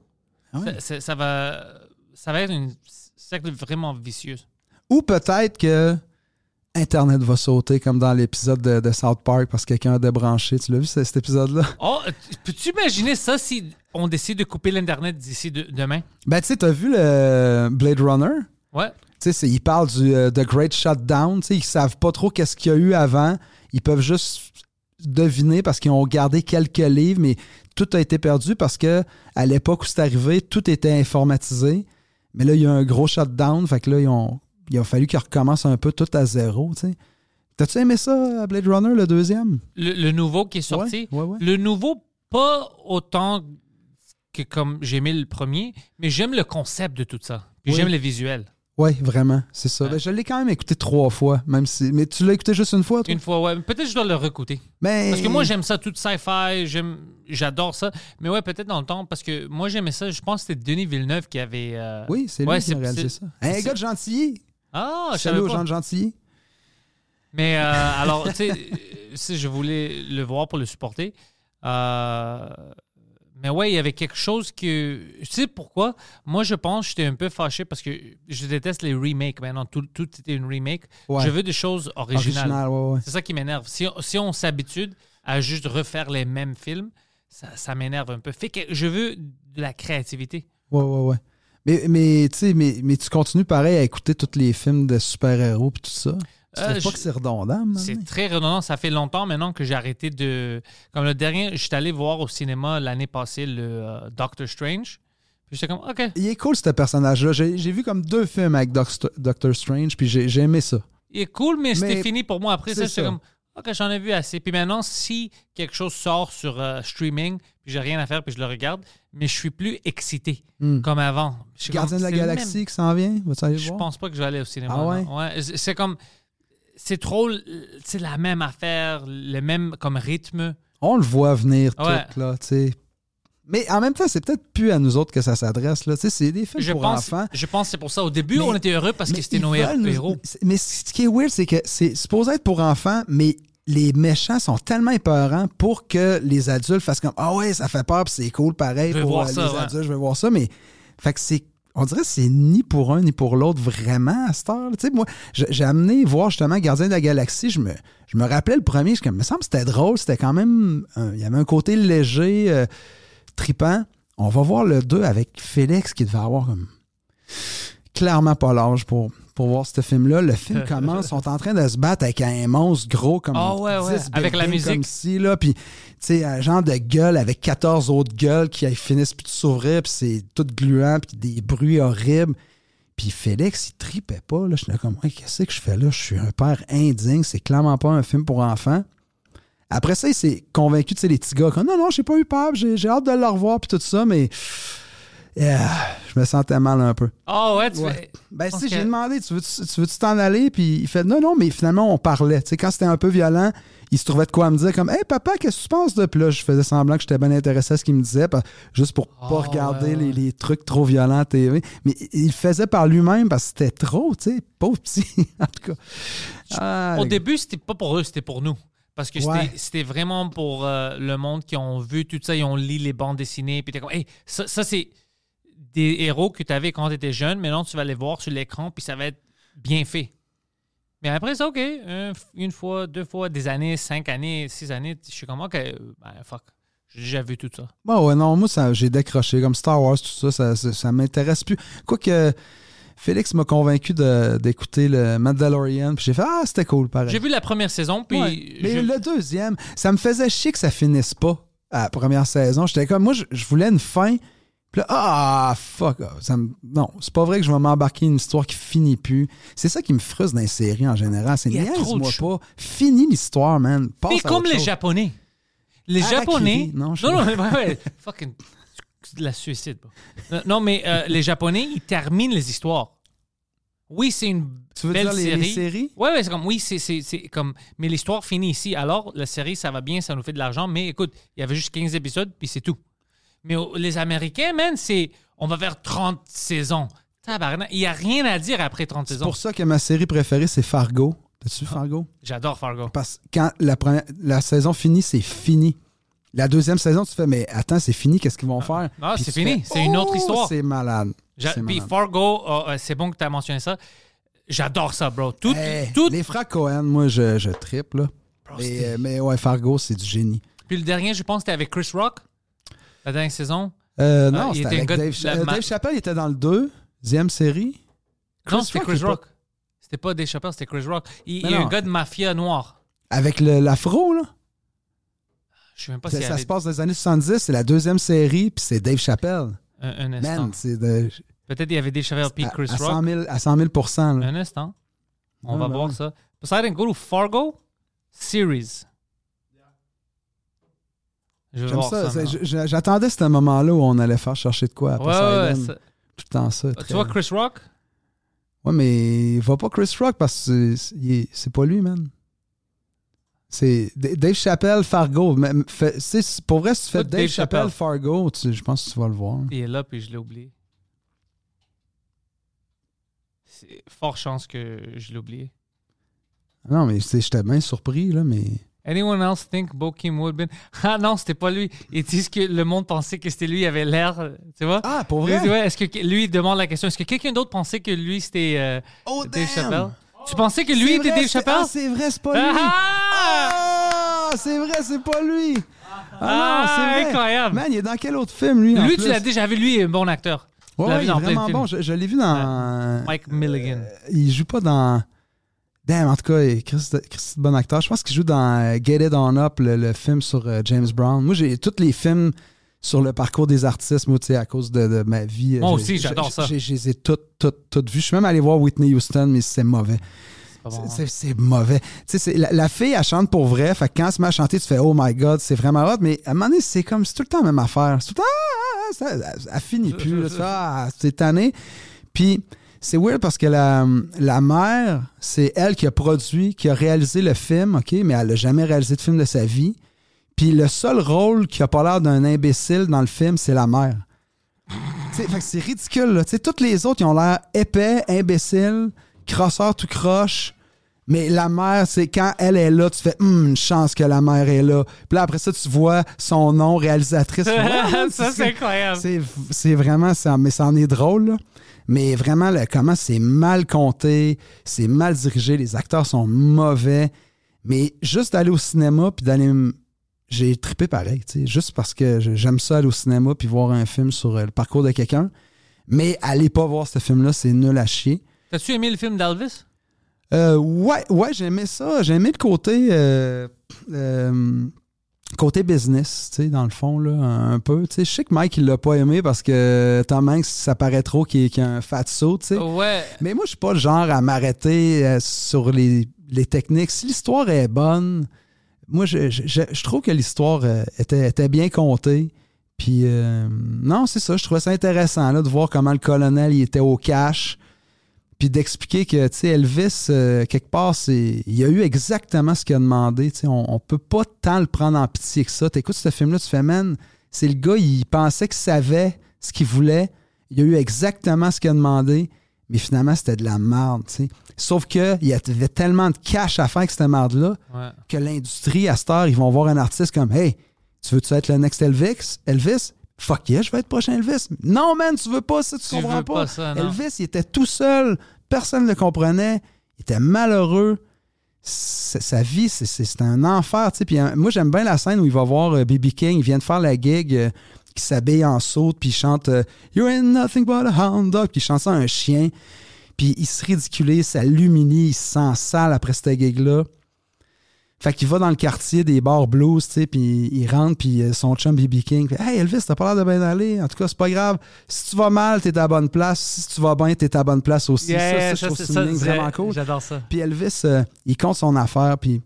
Ah ouais. Ça, ça- ça va, ça va être une cercle vraiment vicieux. Ou peut-être que Internet va sauter comme dans l'épisode de, de South Park parce que quelqu'un a débranché. Tu l'as vu, ce- cet épisode-là? *laughs* Oh, tu- peux-tu imaginer ça si on décide de couper l'Internet d'ici de- demain? Ben, tu sais, t'as vu le Blade Runner? Ouais. Tu sais, ils parlent du euh, The Great Shutdown. Tu sais, ils savent pas trop qu'est-ce qu'il y a eu avant. Ils peuvent juste deviner parce qu'ils ont gardé quelques livres, mais tout a été perdu parce que à l'époque où c'est arrivé, tout était informatisé. Mais là, il y a un gros shutdown. Fait que là, ils ont, il a fallu qu'ils recommencent un peu tout à zéro. tu sais. T'as-tu aimé ça, Blade Runner, le deuxième? Le, le nouveau qui est sorti, Ouais, ouais, ouais. le nouveau, pas autant que comme j'ai aimé le premier, mais j'aime le concept de tout ça. Puis Oui. j'aime les visuels. Oui, vraiment, c'est ça. Ouais. Ben, je l'ai quand même écouté trois fois, même si. Mais tu l'as écouté juste une fois, toi? Une fois, ouais. Peut-être que je dois le recouter. Ben, Parce que moi, j'aime ça, tout sci-fi, j'aime, j'adore ça. Mais ouais, peut-être dans le temps, parce que moi, j'aimais ça. Je pense que c'était Denis Villeneuve qui avait. euh, Oui, c'est lui Ouais, qui a réalisé ça. Un gars de Gentilly. Ah, je Salut savais aux pas. gens de Gentilly. Mais euh, alors, tu sais, *laughs* si je voulais le voir pour le supporter. Euh, mais ouais, il y avait quelque chose que. Tu sais pourquoi? Moi, je pense que j'étais un peu fâché parce que je déteste les remakes. Maintenant, tout, tout était une remake. Ouais. Je veux des choses originales. Original, ouais, ouais. C'est ça qui m'énerve. Si, si on s'habitue à juste refaire les mêmes films, ça, ça m'énerve un peu. Fait que je veux de la créativité. Ouais, ouais, ouais. Mais, mais, tu sais, mais, mais tu continues pareil à écouter tous les films de super-héros et tout ça? Tu Euh, pas je- que c'est redondant? C'est très redondant. Ça fait longtemps maintenant que j'ai arrêté de. Comme le dernier, j'étais allé voir au cinéma l'année passée le euh, Doctor Strange. Puis j'étais comme, OK, Il est cool, ce personnage-là. J'ai vu comme deux films avec Doctor, Doctor Strange, puis j'ai aimé ça. il est cool, mais, c'était fini pour moi. Après ça, c'est j'étais comme, OK, j'en ai vu assez. Puis maintenant, si quelque chose sort sur euh, streaming, puis j'ai rien à faire, puis je le regarde, mais je suis plus excité Hmm. comme avant. Je Gardien comme, de la le même- Galaxie qui s'en vient, vas-tu aller le Je voir? pense pas que je vais aller au cinéma. Ah ouais? Ouais, c'est c'est comme. C'est trop. C'est la même affaire, le même comme rythme. On le voit venir Ouais. tout, là, tu sais. Mais en même temps, c'est peut-être plus à nous autres que ça s'adresse, là. Tu sais, c'est des films Je pour pense, enfants. je pense que c'est pour ça. Au début, Mais- on était heureux parce que c'était nos nous- héros. Mais ce qui est weird, c'est que c'est supposé être pour enfants, mais les méchants sont tellement épeurants pour que les adultes fassent comme Ah ouais, ça fait peur, puis c'est cool pareil Je pour voir euh, ça, les ouais. adultes, je vais voir ça. Mais fait que c'est. On dirait que c'est ni pour un ni pour l'autre vraiment à cette heure. Tu sais, moi, j'ai amené voir justement Gardien de la Galaxie. Je me, je me rappelais le premier, je me, me semble que c'était drôle, c'était quand même. un- il y avait un côté léger, euh, tripant. On va voir le 2 avec Félix qui devait avoir comme clairement pas l'âge pour, pour voir ce film-là. Le film *laughs* commence, sont en train de se battre avec un monstre gros comme Ah ouais, ouais, 10 avec la musique. comme ci, là, puis tu sais, un genre de gueule avec 14 autres gueules qui finissent plus de s'ouvrir, puis c'est tout gluant, puis des bruits horribles. Puis Félix, il tripait pas. Là. Je suis comme, Ouais, qu'est-ce que je fais là? Je suis un père indigne. C'est clairement pas un film pour enfants. Après ça, il s'est convaincu, tu sais, les petits gars, comme, non, non, j'ai pas eu peur, j'ai j'ai hâte de le revoir, puis tout ça, mais je me sentais mal un peu. Ah ouais, tu Ouais. fais- Ben, si, j'ai demandé, tu veux-tu tu t'en aller? Puis il fait, non, non, mais finalement, on parlait. Tu sais, quand c'était un peu violent, il se trouvait de quoi à me dire, comme, hey, papa, qu'est-ce que tu penses de. Puis là, je faisais semblant que j'étais bien intéressé à ce qu'il me disait, juste pour pas Ah, regarder ouais. Les, les trucs trop violents à TV. Mais il le faisait par lui-même parce que c'était trop, tu sais, pauvre petit. *laughs* en tout cas. Ah, Au les- début, c'était pas pour eux, c'était pour nous. Parce que c'était- Ouais. c'était vraiment pour euh, le monde qui ont vu tout ça, ils ont lu les bandes dessinées, puis t'es comme, hey, ça, ça, c'est des héros que tu avais quand tu étais jeune, maintenant tu vas les voir sur l'écran, puis ça va être bien fait. Mais après ça, OK, un- une fois, deux fois, des années, cinq années, six années, je suis comme, OK, ben, fuck, j'ai déjà vu tout ça. Ouais, ouais, non, moi, j'ai décroché. Comme Star Wars, tout ça, ça, ça, ça m'intéresse plus. Quoique, Félix m'a convaincu d'écouter le Mandalorian, puis j'ai fait, ah, c'était cool, pareil. J'ai vu la première saison, puis Ouais, mais je- le deuxième, ça me faisait chier que ça finisse pas à la première saison. J'étais comme, moi, je, je voulais une fin. Puis là, ah, fuck. ah, Ça me, non, c'est pas vrai que je vais m'embarquer une histoire qui finit plus. C'est ça qui me frustre dans les séries en général. C'est niaise-moi pas. Finis l'histoire, man. Passe comme les chose. Japonais. Les Harakiri. Japonais. Non, Non, je- non, mais ouais, ouais, fucking. C'est de la suicide. Non, mais euh, les Japonais, ils terminent les histoires. Oui, c'est une Tu veux belle dire les- série. les séries? Ouais, ouais, c'est comme, oui, c'est, c'est, c'est comme, mais l'histoire finit ici. Alors, la série, ça va bien, ça nous fait de l'argent, mais écoute, il y avait juste 15 épisodes, puis c'est tout. Mais oh, les Américains, man, c'est, on va vers 30 saisons. Tabarnak, il n'y a rien à dire après 30 C'est saisons. pour ça que ma série préférée, c'est Fargo. T'as-tu vu Fargo? J'adore Fargo. Parce que quand la, première- la saison finit, c'est fini. La deuxième saison, tu fais, mais attends, c'est fini, qu'est-ce qu'ils vont faire? Ah, c'est fini, c'est une autre Oh, histoire. C'est malade. Puis. Fargo, euh, euh, c'est bon que tu as mentionné ça. J'adore ça, bro. Tout. Les frères Cohen, moi, je, je Mais, c'était- euh, mais ouais, Fargo, c'est du génie. Puis le dernier, je pense, c'était avec Chris Rock, la dernière saison. Non, Ah, c'était était avec Dave, Dave Chappelle, il était dans le 2, deuxième série? non, c'était Chris est Rock. C'était pas Dave Chappelle, c'était Chris Rock. Il, a un gars de mafia noir. Avec l'afro, là? Je sais même pas Ça, si ça se passe dans les années 70, c'est la deuxième série, puis c'est Dave Chappelle. Un, un instant. Man, c'est de. Peut-être il y avait Dave Chappelle puis à, Chris à Rock. 100 000, à 100 000 là. Un instant. On Ah, va ben voir oui. ça. Poseidon, go to Fargo Series. J'aime ça. ça. J'attendais ce moment-là où on allait faire chercher de quoi à Ouais, ouais, ouais, Poseidon. ça- Tout le temps ça. Tu vois Chris Rock? Ouais, mais il va pas Chris Rock parce que c'est pas lui, man. C'est Dave Chappelle, Fargo. Mais- fait- pour vrai, si tu fais Dave, Dave Chappelle, Chappelle. Fargo, tu- je pense que tu vas le voir. Il est là, puis je l'ai oublié. C'est fort chance que je l'ai oublié. Non, mais j'étais bien surpris, là, mais. Anyone else think Bo Kim Woodbin? Ah non, c'était pas lui. Ils disent que le monde pensait que c'était lui, il avait l'air, tu vois? Ah, pour vrai? ouais, est-ce que lui il demande la question, est-ce que quelqu'un d'autre pensait que lui c'était euh, Oh, Dave damn! Chappelle? Tu pensais que lui C'est était Dave c'est- Chappelle? Ah, c'est vrai, c'est pas lui. Ah! Ah, c'est vrai, c'est pas lui. Ah, Ah, non, c'est vrai. incroyable. Man, il est dans quel autre film, lui? en Lui, tu l'as déjà vu, lui est un bon acteur. Ouais, tu l'as ouais, vu il est dans plein de vraiment films. bon. Je, je l'ai vu dans. Mike Milligan. Il joue pas dans. Damn, en tout cas, il Chris, Chris de bon acteur. Je pense qu'il joue dans euh, Get It On Up, le, le film sur euh, James Brown. Moi, j'ai tous les films sur le parcours des artistes, moi, tu sais, à cause de, de ma vie. Moi j'ai- aussi, j'adore ça. j'ai- Je les ai toutes, toutes, toutes vues. Je suis même allé voir Whitney Houston, mais c'est mauvais. C'est bon, hein. Mauvais. Tu sais, la, la fille, elle chante pour vrai. Fait que quand elle se met à chanter, tu fais Oh my God, c'est vraiment hot. Mais à un moment donné, c'est comme, c'est tout le temps la même affaire. C'est tout le temps, ah, ah, ça, elle, elle finit plus. ah, c'est tanné. Puis c'est weird parce que la, la mère, c'est elle qui a produit, qui a réalisé le film, OK, mais elle n'a jamais réalisé de film de sa vie. Puis le seul rôle qui a pas l'air d'un imbécile dans le film, c'est la mère. C'est ridicule. Là. Toutes les autres, ils ont l'air épais, imbéciles, crosseurs tout croche. Mais la mère, c'est quand elle est là, tu fais Hum, une chance que la mère est là. Puis là, après ça, tu vois son nom, réalisatrice. *laughs* Ouais, ça, c'est incroyable. c'est, vraiment, ça, mais ça en est drôle, là. Mais vraiment, là, comment c'est mal compté, c'est mal dirigé, les acteurs sont mauvais. Mais juste d'aller au cinéma puis d'aller. J'ai trippé pareil, tu sais, juste parce que j'aime ça aller au cinéma puis voir un film sur euh, le parcours de quelqu'un. Mais allez pas voir ce film-là, c'est nul à chier. T'as-tu aimé le film d'Elvis? Euh, ouais, ouais, j'aimais ça. J'aimais le côté euh, euh, côté business, tu sais, dans le fond, là, un, peu. Tu sais, je sais que Mike, il l'a pas aimé parce que Tom Hanks, ça paraît trop qu'il qu'il a un fat saut, tu sais. Ouais. Mais moi, je suis pas le genre à m'arrêter sur les, les techniques. Si l'histoire est bonne, moi, je, trouve que l'histoire euh, était, bien contée. Puis, euh, non, c'est ça. Je trouvais ça intéressant là, de voir comment le colonel était au cash. Puis d'expliquer que, tu sais, Elvis, euh, quelque part, c'est, il a eu exactement ce qu'il a demandé. Tu sais, on, on peut pas tant le prendre en pitié que ça. T'écoutes ce film-là, tu fais, man, c'est le gars, il pensait qu'il savait ce qu'il voulait. Il a eu exactement ce qu'il a demandé, mais finalement, c'était de la merde, tu sais. Sauf qu'il y avait tellement de cash à faire avec cette merde-là Ouais. que l'industrie, à cette heure, ils vont voir un artiste comme Hey, tu veux-tu être le next Elvis? Elvis? Fuck yeah, je vais être prochain Elvis. Non, man, tu veux pas ça, tu, Tu comprends pas. pas ça, non. Elvis, il était tout seul, personne ne le comprenait, il était malheureux. Sa vie, c'est- un enfer. Puis, euh, moi, j'aime bien la scène où il va voir euh, B.B. King, il vient de faire la gig, euh, qui s'habille en saute, puis il chante euh, You ain't nothing but a hound dog, puis il chante ça à un chien. Puis il se ridiculise, ça l'humilie, il se sent sale après cette gig-là. Fait qu'il va dans le quartier des bars blues, tu sais, puis il rentre, puis euh, son chum B.B. King fait Hey Elvis, t'as pas l'air de bien aller. En tout cas, c'est pas grave. Si tu vas mal, t'es à la bonne place. Si tu vas bien, t'es à la bonne place aussi. Yeah, ça, ça, je ça, trouve c'est- que c'est ça, une ligne c'est- vraiment cool. J'adore ça. Puis Elvis, euh, il compte son affaire, puis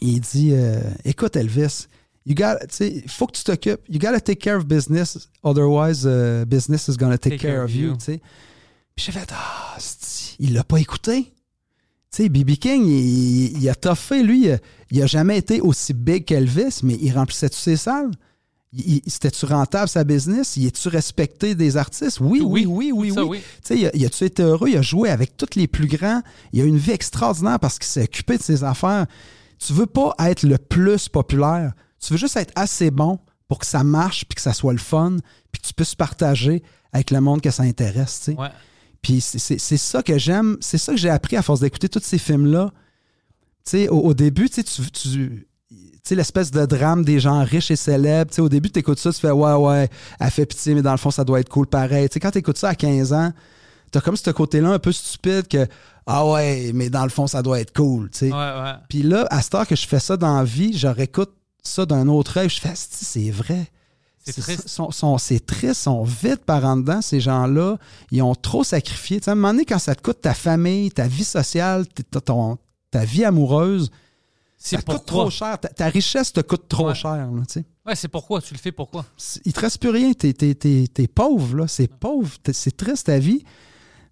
il dit euh, Écoute, Elvis, you got, tu sais, faut que tu t'occupes. You gotta take care of business, otherwise, uh, business is gonna take, care, of you. tu sais. Puis j'ai fait Ah, il l'a pas écouté. Tu sais, B.B. King, il, il a toffé, lui, il a, il a jamais été aussi big qu'Elvis, mais il remplissait toutes ses salles. C'était-tu rentable sa business? Il est-tu respecté des artistes? Oui, oui, oui, oui, ça, oui. oui. Tu sais, il a-tu été heureux? Il a joué avec tous les plus grands. Il a une vie extraordinaire parce qu'il s'est occupé de ses affaires. Tu veux pas être le plus populaire. Tu veux juste être assez bon pour que ça marche, puis que ça soit le fun, puis que tu puisses partager avec le monde que ça intéresse. tu sais. Ouais. Puis c'est- ça que j'aime, c'est ça que j'ai appris à force d'écouter tous ces films-là. Tu sais, au, au début, tu sais, tu- sais, l'espèce de drame des gens riches et célèbres. Tu sais, au début, tu écoutes ça, tu fais ouais, ouais, elle fait pitié, mais dans le fond, ça doit être cool pareil. Tu sais, quand tu écoutes ça à 15 ans, t'as comme ce côté-là un peu stupide que ah ouais, mais dans le fond, ça doit être cool. Tu sais. Ouais, ouais. Puis là, à cette heure que je fais ça dans la vie, je réécoute ça d'un autre œil. Je fais, c'est vrai. C'est triste. sont- sont- C'est triste, ils sont vides par en dedans, ces gens-là. Ils ont trop sacrifié. Tu sais, à un moment donné, quand ça te coûte ta famille, ta vie sociale, ta- ton- ta vie amoureuse, ça te coûte trop cher. Ta, ta richesse te coûte trop Ouais. cher. là, tu sais. Ouais, c'est pourquoi? Tu le fais pourquoi? Il te reste plus rien. T'es, t'es- t'es- t'es pauvre. Là. C'est pauvre. C'est triste ta vie.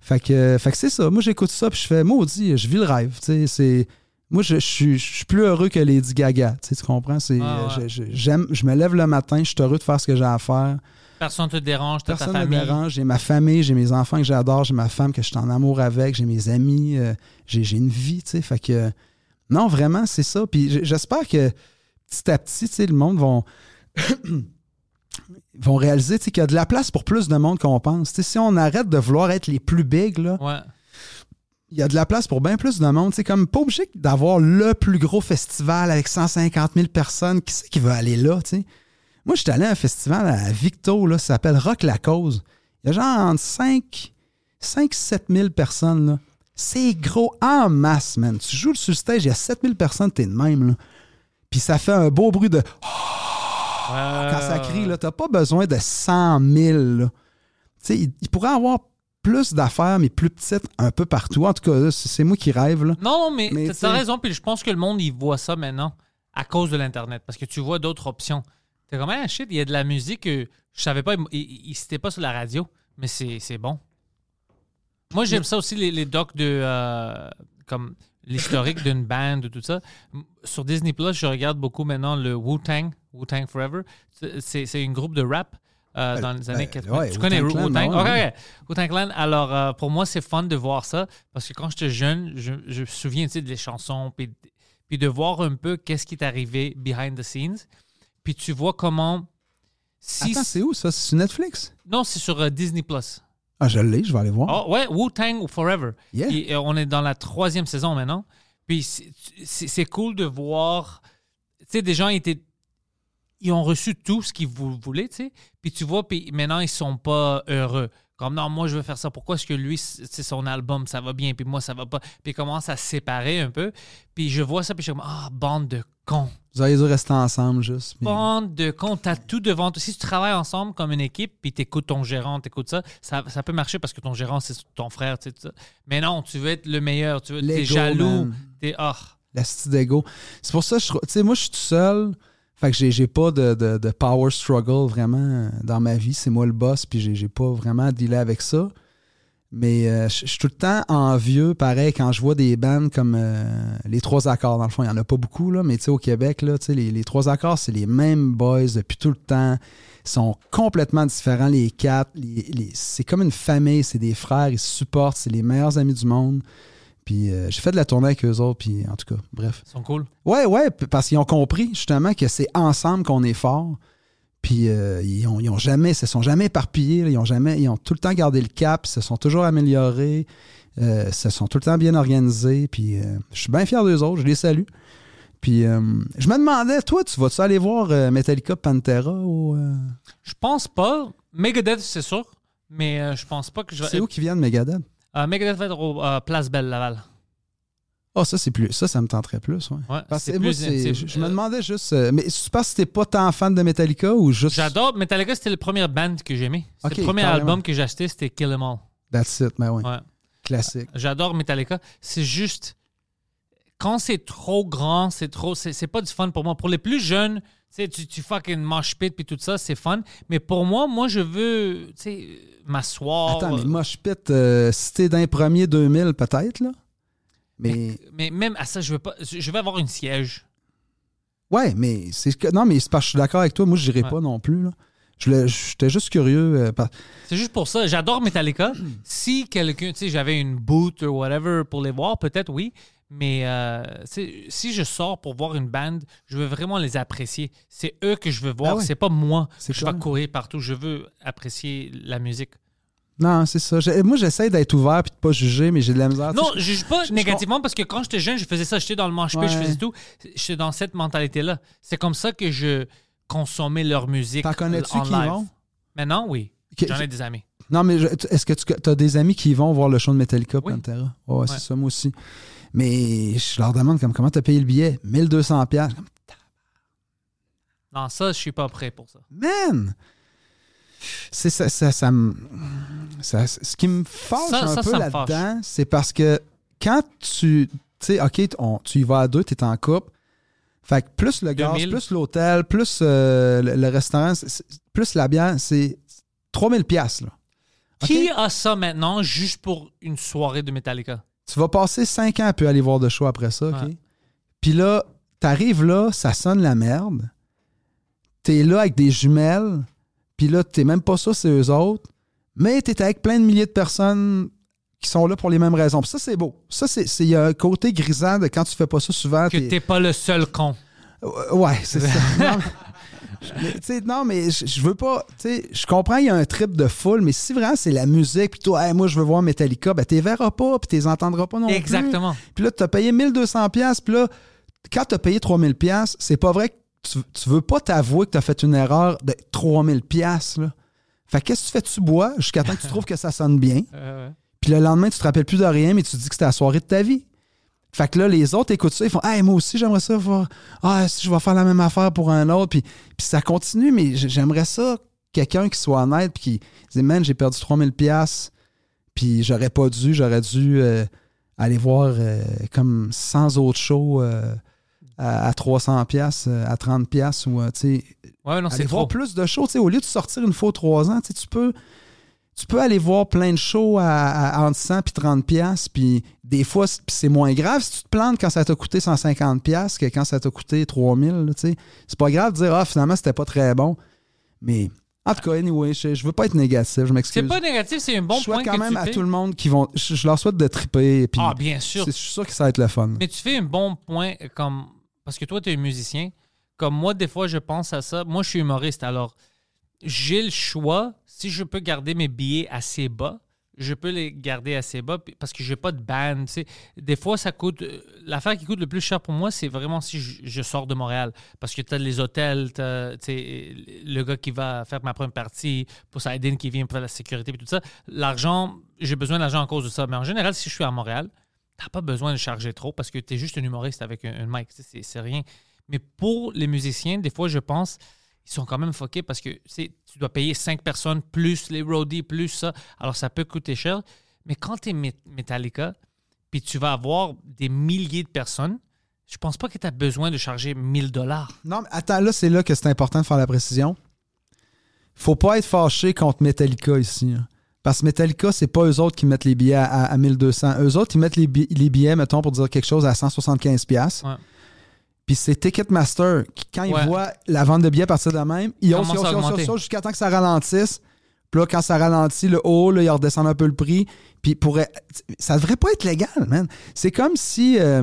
Fait que, fait que c'est ça. Moi, j'écoute ça puis je fais maudit, je vis le rêve. Tu sais, c'est... Moi, je, je suis, je suis plus heureux que Lady Gaga. Tu, sais, tu comprends? C'est, Ah ouais. je, j'aime, je me lève le matin, je suis heureux de faire ce que j'ai à faire. Personne te dérange, t'as ta Personne ne me famille. dérange. J'ai ma famille, j'ai mes enfants que j'adore, j'ai ma femme que je suis en amour avec, j'ai mes amis, euh, j'ai, j'ai une vie. Tu sais, fait que, non, vraiment, c'est ça. Puis j'espère que petit à petit, tu sais, le monde vont, *coughs* vont réaliser qu'il y a de la place pour plus de monde qu'on pense. Tu sais, si on arrête de vouloir être les plus big, là, Ouais. Il y a de la place pour bien plus de monde. C'est comme pas obligé d'avoir le plus gros festival avec 150 000 personnes. Qui c'est qui veut aller là, tu sais? Moi, je suis allé à un festival à Victo, ça s'appelle Rock la Cause. Il y a genre entre 5, 5 7 000 personnes. C'est gros en masse, man. Tu joues sur le stage, il y a 7 000 personnes, t'es de même, là. Puis ça fait un beau bruit de *gasps* quand ça crie, là, t'as pas besoin de 100 000. là. Tu sais, il, il pourrait avoir plus d'affaires, mais plus petites, un peu partout. En tout cas, c'est moi qui rêve. Là. Non, mais, Mais t'as- raison, puis je pense que le monde, il voit ça maintenant à cause de l'Internet, parce que tu vois d'autres options. T'es comme, ah, shit, il y a de la musique que je savais pas, il, citait pas sur la radio, mais c'est bon. Moi, j'aime ça aussi, les, les docs de, euh, comme l'historique d'une band ou tout ça. Sur Disney Plus, je regarde beaucoup maintenant le Wu-Tang, Wu-Tang Forever. C'est c'est une groupe de rap euh, Ben, dans les ben, années 80. ouais, tu connais Wu-Tang? Ouais, Ok, ouais. Clan. Alors, euh, pour moi, c'est fun de voir ça parce que quand j'étais jeune, je, je me souviens tu sais, des chansons, puis, puis de voir un peu qu'est-ce qui est arrivé behind the scenes. Puis tu vois comment. Si Attends, c'est où ça? C'est sur Netflix? non, c'est sur euh, Disney Plus. Ah, je l'ai, je vais aller voir. Oh, ouais, Wu-Tang Forever. Yeah. Et, on est dans la troisième saison maintenant. Puis c'est cool de voir. Tu sais, des gens étaient. Ils ont reçu tout ce qu'ils vou- voulaient, tu sais. Puis tu vois, puis maintenant, ils sont pas heureux. Comme non, moi, je veux faire ça. Pourquoi est-ce que lui, c'est son album, ça va bien, puis moi, ça va pas? Puis ils commencent à se séparer un peu. Puis je vois ça, puis je suis comme, ah, bande de cons. Vous auriez dû rester ensemble juste. mais- Bande de cons, t'as tout devant toi. Si tu travailles ensemble comme une équipe, puis t'écoutes ton gérant, t'écoutes ça, ça, ça peut marcher parce que ton gérant, c'est ton frère, tu sais, tout ça. Mais non, tu veux être le meilleur, tu veux, t'es jaloux, t'es, ah. La d'ego. C'est pour ça que je trouve- Tu sais, moi, je suis tout seul. Fait que j'ai, pas de, de- power struggle vraiment euh, dans ma vie. C'est moi le boss, puis j'ai, pas vraiment à dealer avec ça. Mais euh, je suis tout le temps envieux, pareil, quand je vois des bands comme euh, les Trois Accords. Dans le fond, il y en a pas beaucoup, là, mais au Québec, là, les, les Trois Accords, c'est les mêmes boys depuis tout le temps. Ils sont complètement différents, les quatre. C'est comme une famille, c'est des frères, ils se supportent, c'est les meilleurs amis du monde. Puis euh, j'ai fait de la tournée avec eux autres, puis en tout cas, bref. Ils sont cool. Ouais, ouais, parce qu'ils ont compris justement que c'est ensemble qu'on est fort. Puis euh, ils, ont, ils ont jamais, se sont jamais éparpillés, là. ils ont jamais, ils ont tout le temps gardé le cap, ils se sont toujours améliorés, euh, se sont tout le temps bien organisés. Puis euh, je suis bien fier d'eux autres, je les salue. Puis euh, je me demandais, toi, tu vas-tu aller voir euh, Metallica Pantera ou euh, Je pense pas. Megadeth, c'est sûr. Mais je pense pas que je vais. c'est où qui viennent Megadeth? Euh, Megadeth va être au euh, Place Belle Laval. Ah, ça c'est plus, ça, ça me tenterait plus, ouais. Ouais, Parce que c'est moi, plus c'est- intime. je, je me Euh, demandais juste, euh, mais tu penses que t'es pas tant fan de Metallica ou juste? J'adore. Metallica, c'était le premier band que j'aimais. C'était Ok, le premier carrément. album que j'ai acheté, c'était Kill 'Em All. That's it, ben ouais, Ouais. classique. J'adore Metallica. C'est juste quand c'est trop grand, c'est trop, c'est pas du fun pour moi. Pour les plus jeunes, tu, tu fucking mosh pit puis tout ça, c'est fun. Mais pour moi, moi, je veux, tu sais, m'asseoir. Attends, mais Mosh Pit, euh, si t'es dans les premiers 2000, peut-être, là? Mais, Mais même à ça, je veux pas, je veux avoir une siège. ouais, mais c'est que. Non, mais c'est parce que je suis d'accord avec toi. Moi, je n'irai Ouais. pas non plus, là. J'étais juste curieux. euh, par- C'est juste pour ça. J'adore Metallica. si quelqu'un, tu sais, j'avais une boot ou whatever pour les voir, peut-être oui. Mais euh, si je sors pour voir une bande, je veux vraiment les apprécier. C'est eux que je veux voir. Ah ouais. C'est pas moi. Je vais clair. courir partout. Je veux apprécier la musique. Non, c'est ça. Moi, j'essaie d'être ouvert puis de pas juger, mais j'ai de la misère. Non, je juge pas je- je négativement parce que quand j'étais jeune, je faisais ça. J'étais dans le manche pit, je Ouais. faisais tout. J'étais dans cette mentalité-là. C'est comme ça que je consommais leur musique. T'en connais-tu qui live. vont? Maintenant, oui. J'en je- ai des amis. Non, mais est-ce que tu as des amis qui vont voir le show de Metallica, Oui. Pantera? Ouais, c'est Ouais. ça, moi aussi. Mais je leur demande comme, comment tu as payé le billet? 1200$. piastres. Comme, Non, ça, je suis pas prêt pour ça. Man! C'est ça, ça, ça ce qui me fâche un ça, peu là-dedans, c'est parce que quand tu. Tu sais, OK, on- tu y vas à deux, tu es en couple. Fait que plus le gaz, 2000. plus l'hôtel, plus euh, le, le restaurant, plus la bière, c'est 3000$. piastres, Là. Qui a ça maintenant juste pour une soirée de Metallica? Tu vas passer 5 ans à aller voir de show après ça, OK? Ouais. Puis là, t'arrives là, ça sonne la merde. T'es là avec des jumelles, puis là, t'es même pas ça, c'est eux autres. Mais t'es avec plein de milliers de personnes qui sont là pour les mêmes raisons. Puis ça, c'est beau. Ça, c'est il y a un côté grisant de quand tu fais pas ça souvent. Que t'es- pas le seul con. Ouais, c'est ça. *laughs* Non, mais- non, mais je veux pas. Je comprends, il y a un trip de foule, mais si vraiment c'est la musique, puis toi, Hey, moi, je veux voir Metallica, ben, t'es verras pas, puis t'es entendras pas non plus. Exactement. Puis là, tu as payé 1200$, pièces puis là, quand tu as payé 3000$, pièces c'est pas vrai que tu, tu veux pas t'avouer que tu as fait une erreur de 3000$. pièces là. Fait que qu'est-ce que tu fais? Tu bois jusqu'à temps que tu trouves que ça sonne bien? *laughs* Euh, Puis le lendemain, tu te rappelles plus de rien, mais tu te dis que c'était la soirée de ta vie. Fait que là, les autres écoutent ça, ils font Hey, moi aussi, j'aimerais ça voir. Ah, si je vais faire la même affaire pour un autre. Puis, puis ça continue, mais j'aimerais ça, quelqu'un qui soit honnête, puis qui dit Man, j'ai perdu 3000$, pièces puis j'aurais pas dû, j'aurais dû euh, aller voir euh, comme 100 autres shows euh, à, à 300$, pièces, à 30$, pièces ou, tu sais, Ouais, non, c'est voir plus de shows. Tu sais, au lieu de sortir une fois trois ans, tu peux, tu peux aller voir plein de shows à, à- entre 100 puis 30 pièces puis des fois, c'est moins grave si tu te plantes quand ça t'a coûté 150 pièces que quand ça t'a coûté 3000, là, tu sais. C'est pas grave de dire, ah, finalement, c'était pas très bon. Mais, en tout cas, anyway, je, je veux pas être négatif, je m'excuse. C'est pas négatif, c'est un bon je souhaite point quand que même tu à fais. tout le monde qui vont... Je, je leur souhaite de triper, puis Ah, bien sûr. je suis sûr que ça va être le fun. Mais tu fais un bon point comme parce que toi tu es un musicien. Comme moi des fois je pense à ça. Moi je suis humoriste alors j'ai le choix si je peux garder mes billets assez bas, je peux les garder assez bas parce que j'ai pas de sais. Des fois ça coûte euh, l'affaire qui coûte le plus cher pour moi, c'est vraiment si je, sors de Montréal parce que tu as les hôtels, tu le gars qui va faire ma première partie, Poseidon qui vient pour la sécurité et tout ça. L'argent, j'ai besoin d'argent à cause de ça, mais en général si je suis à Montréal, T'as pas besoin de charger trop parce que tu es juste un humoriste avec un, un mic. c'est rien. Mais pour les musiciens, des fois, je pense, ils sont quand même fuckés parce que tu dois payer cinq personnes plus les roadies, plus ça. Alors, ça peut coûter cher. Mais quand tu es Metallica, puis tu vas avoir des milliers de personnes, je pense pas que tu as besoin de charger 1000 dollars. Non, mais attends, là, c'est là que c'est important de faire la précision. Faut pas être fâché contre Metallica ici. hein. Parce que Metallica, c'est pas eux autres qui mettent les billets à, à 1200. Eux autres, ils mettent les, bi- les billets, mettons, pour dire quelque chose, à 175$. piastres. Ouais. Puis c'est Ticketmaster qui, quand Ouais. ils voient la vente de billets partir de même, ils haussent, ils haussent, ils jusqu'à temps que ça ralentisse. Puis là, quand ça ralentit, le haut, là, ils redescendent un peu le prix. Puis pour, ça devrait pas être légal, man. C'est comme si euh,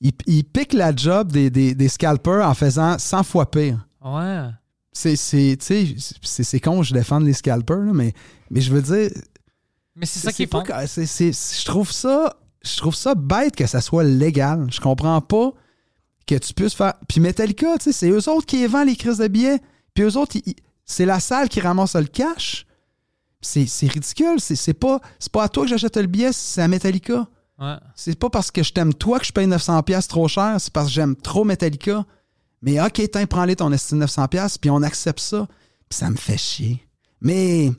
ils, ils piquent la job des, des, des scalpers en faisant 100 fois pire. Ouais. C'est, con, je défends les scalpers, là, mais, mais je veux dire, Mais c'est ça c'est- c'est- je trouve ça, je trouve ça bête que ça soit légal. Je comprends pas que tu puisses faire. Puis Metallica, tu sais, c'est eux autres qui vendent les crises de billets. Puis eux autres, c'est la salle qui ramasse le cash. C'est, ridicule. C'est, pas, pas à toi que j'achète le billet, c'est à Metallica. Ouais. C'est pas parce que je t'aime toi que je paye 900$ pièces trop cher, c'est parce que j'aime trop Metallica. Mais ok, tiens, prends-les ton estime 900$, pièces puis on accepte ça. Puis ça me fait chier. Mais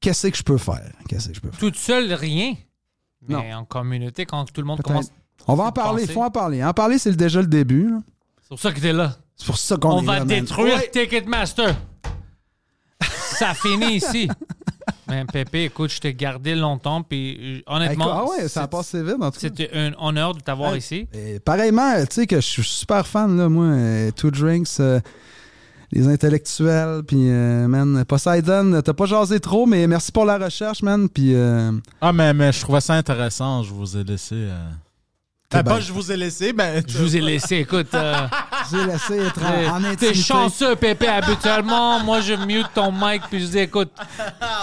qu'est-ce que je peux faire? Qu'est-ce que je peux faire? Toute seule, rien. Mais Non. en communauté, quand tout le monde commence On va en parler, il faut en parler. En parler, c'est déjà le début. là. C'est pour ça que t'es là. C'est pour ça qu'on On est va là, man. détruire Ouais. Ticketmaster. ça finit ici. *laughs* Mais Pépé, écoute, je t'ai gardé longtemps, puis euh, honnêtement, Ah ouais, ça a c'est- passé vite, en tout cas. c'était un honneur de t'avoir Hey, ici. Et pareillement, tu sais que je suis super fan, là, moi, euh, Two Drinks, euh, les intellectuels, puis, euh, man, Poseidon, t'as pas jasé trop, mais merci pour la recherche, man, puis... euh, Ah, mais, mais je trouvais ça intéressant. Je vous ai laissé. euh, Ben, ben- je vous ai laissé, mais. Je vous ai laissé, écoute. euh, *laughs* j'ai laissé être en, en T'es intimité. chanceux, Pépé, habituellement. Moi, je mute ton mic, puis je dis, écoute,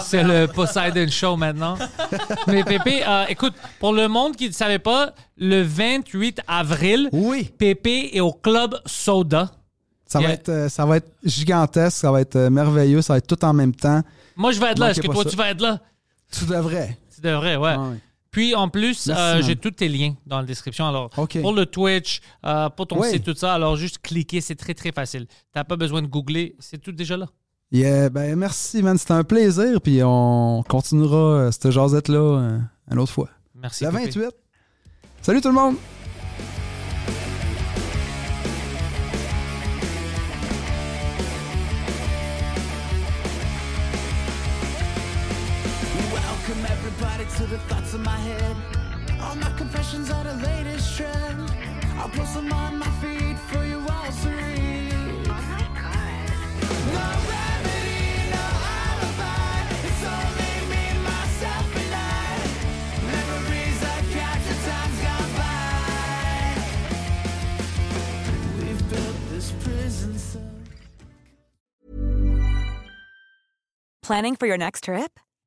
c'est le Poseidon Show maintenant. *laughs* Mais Pépé, euh, écoute, pour le monde qui ne savait pas, le 28 avril, Oui, Pépé est au Club Soda. ça va, être, euh, ça va être gigantesque, ça va être euh, merveilleux, ça va être tout en même temps. Moi, je vais être là. Est-ce que toi, ça. tu vas être là? Tu devrais. Tu devrais, ouais. Puis en plus, euh, j'ai tous tes liens dans la description. Alors, pour le Twitch, euh, pour ton Oui. site, tout ça, alors juste cliquer, c'est très très facile. T'as pas besoin de googler, c'est tout déjà là. Yeah, ben merci, man, c'était un plaisir, puis on continuera euh, cette jasette-là une autre fois. Merci. Pépé. 28. Salut tout le monde! The thoughts in my head. All my confessions are the latest trend. I'll post them on my feed for you all to read. Oh no remedy, no alibi. It's only me, myself, and I. Memories I capture, times gone by. We've built this prison cell. Planning for your next trip?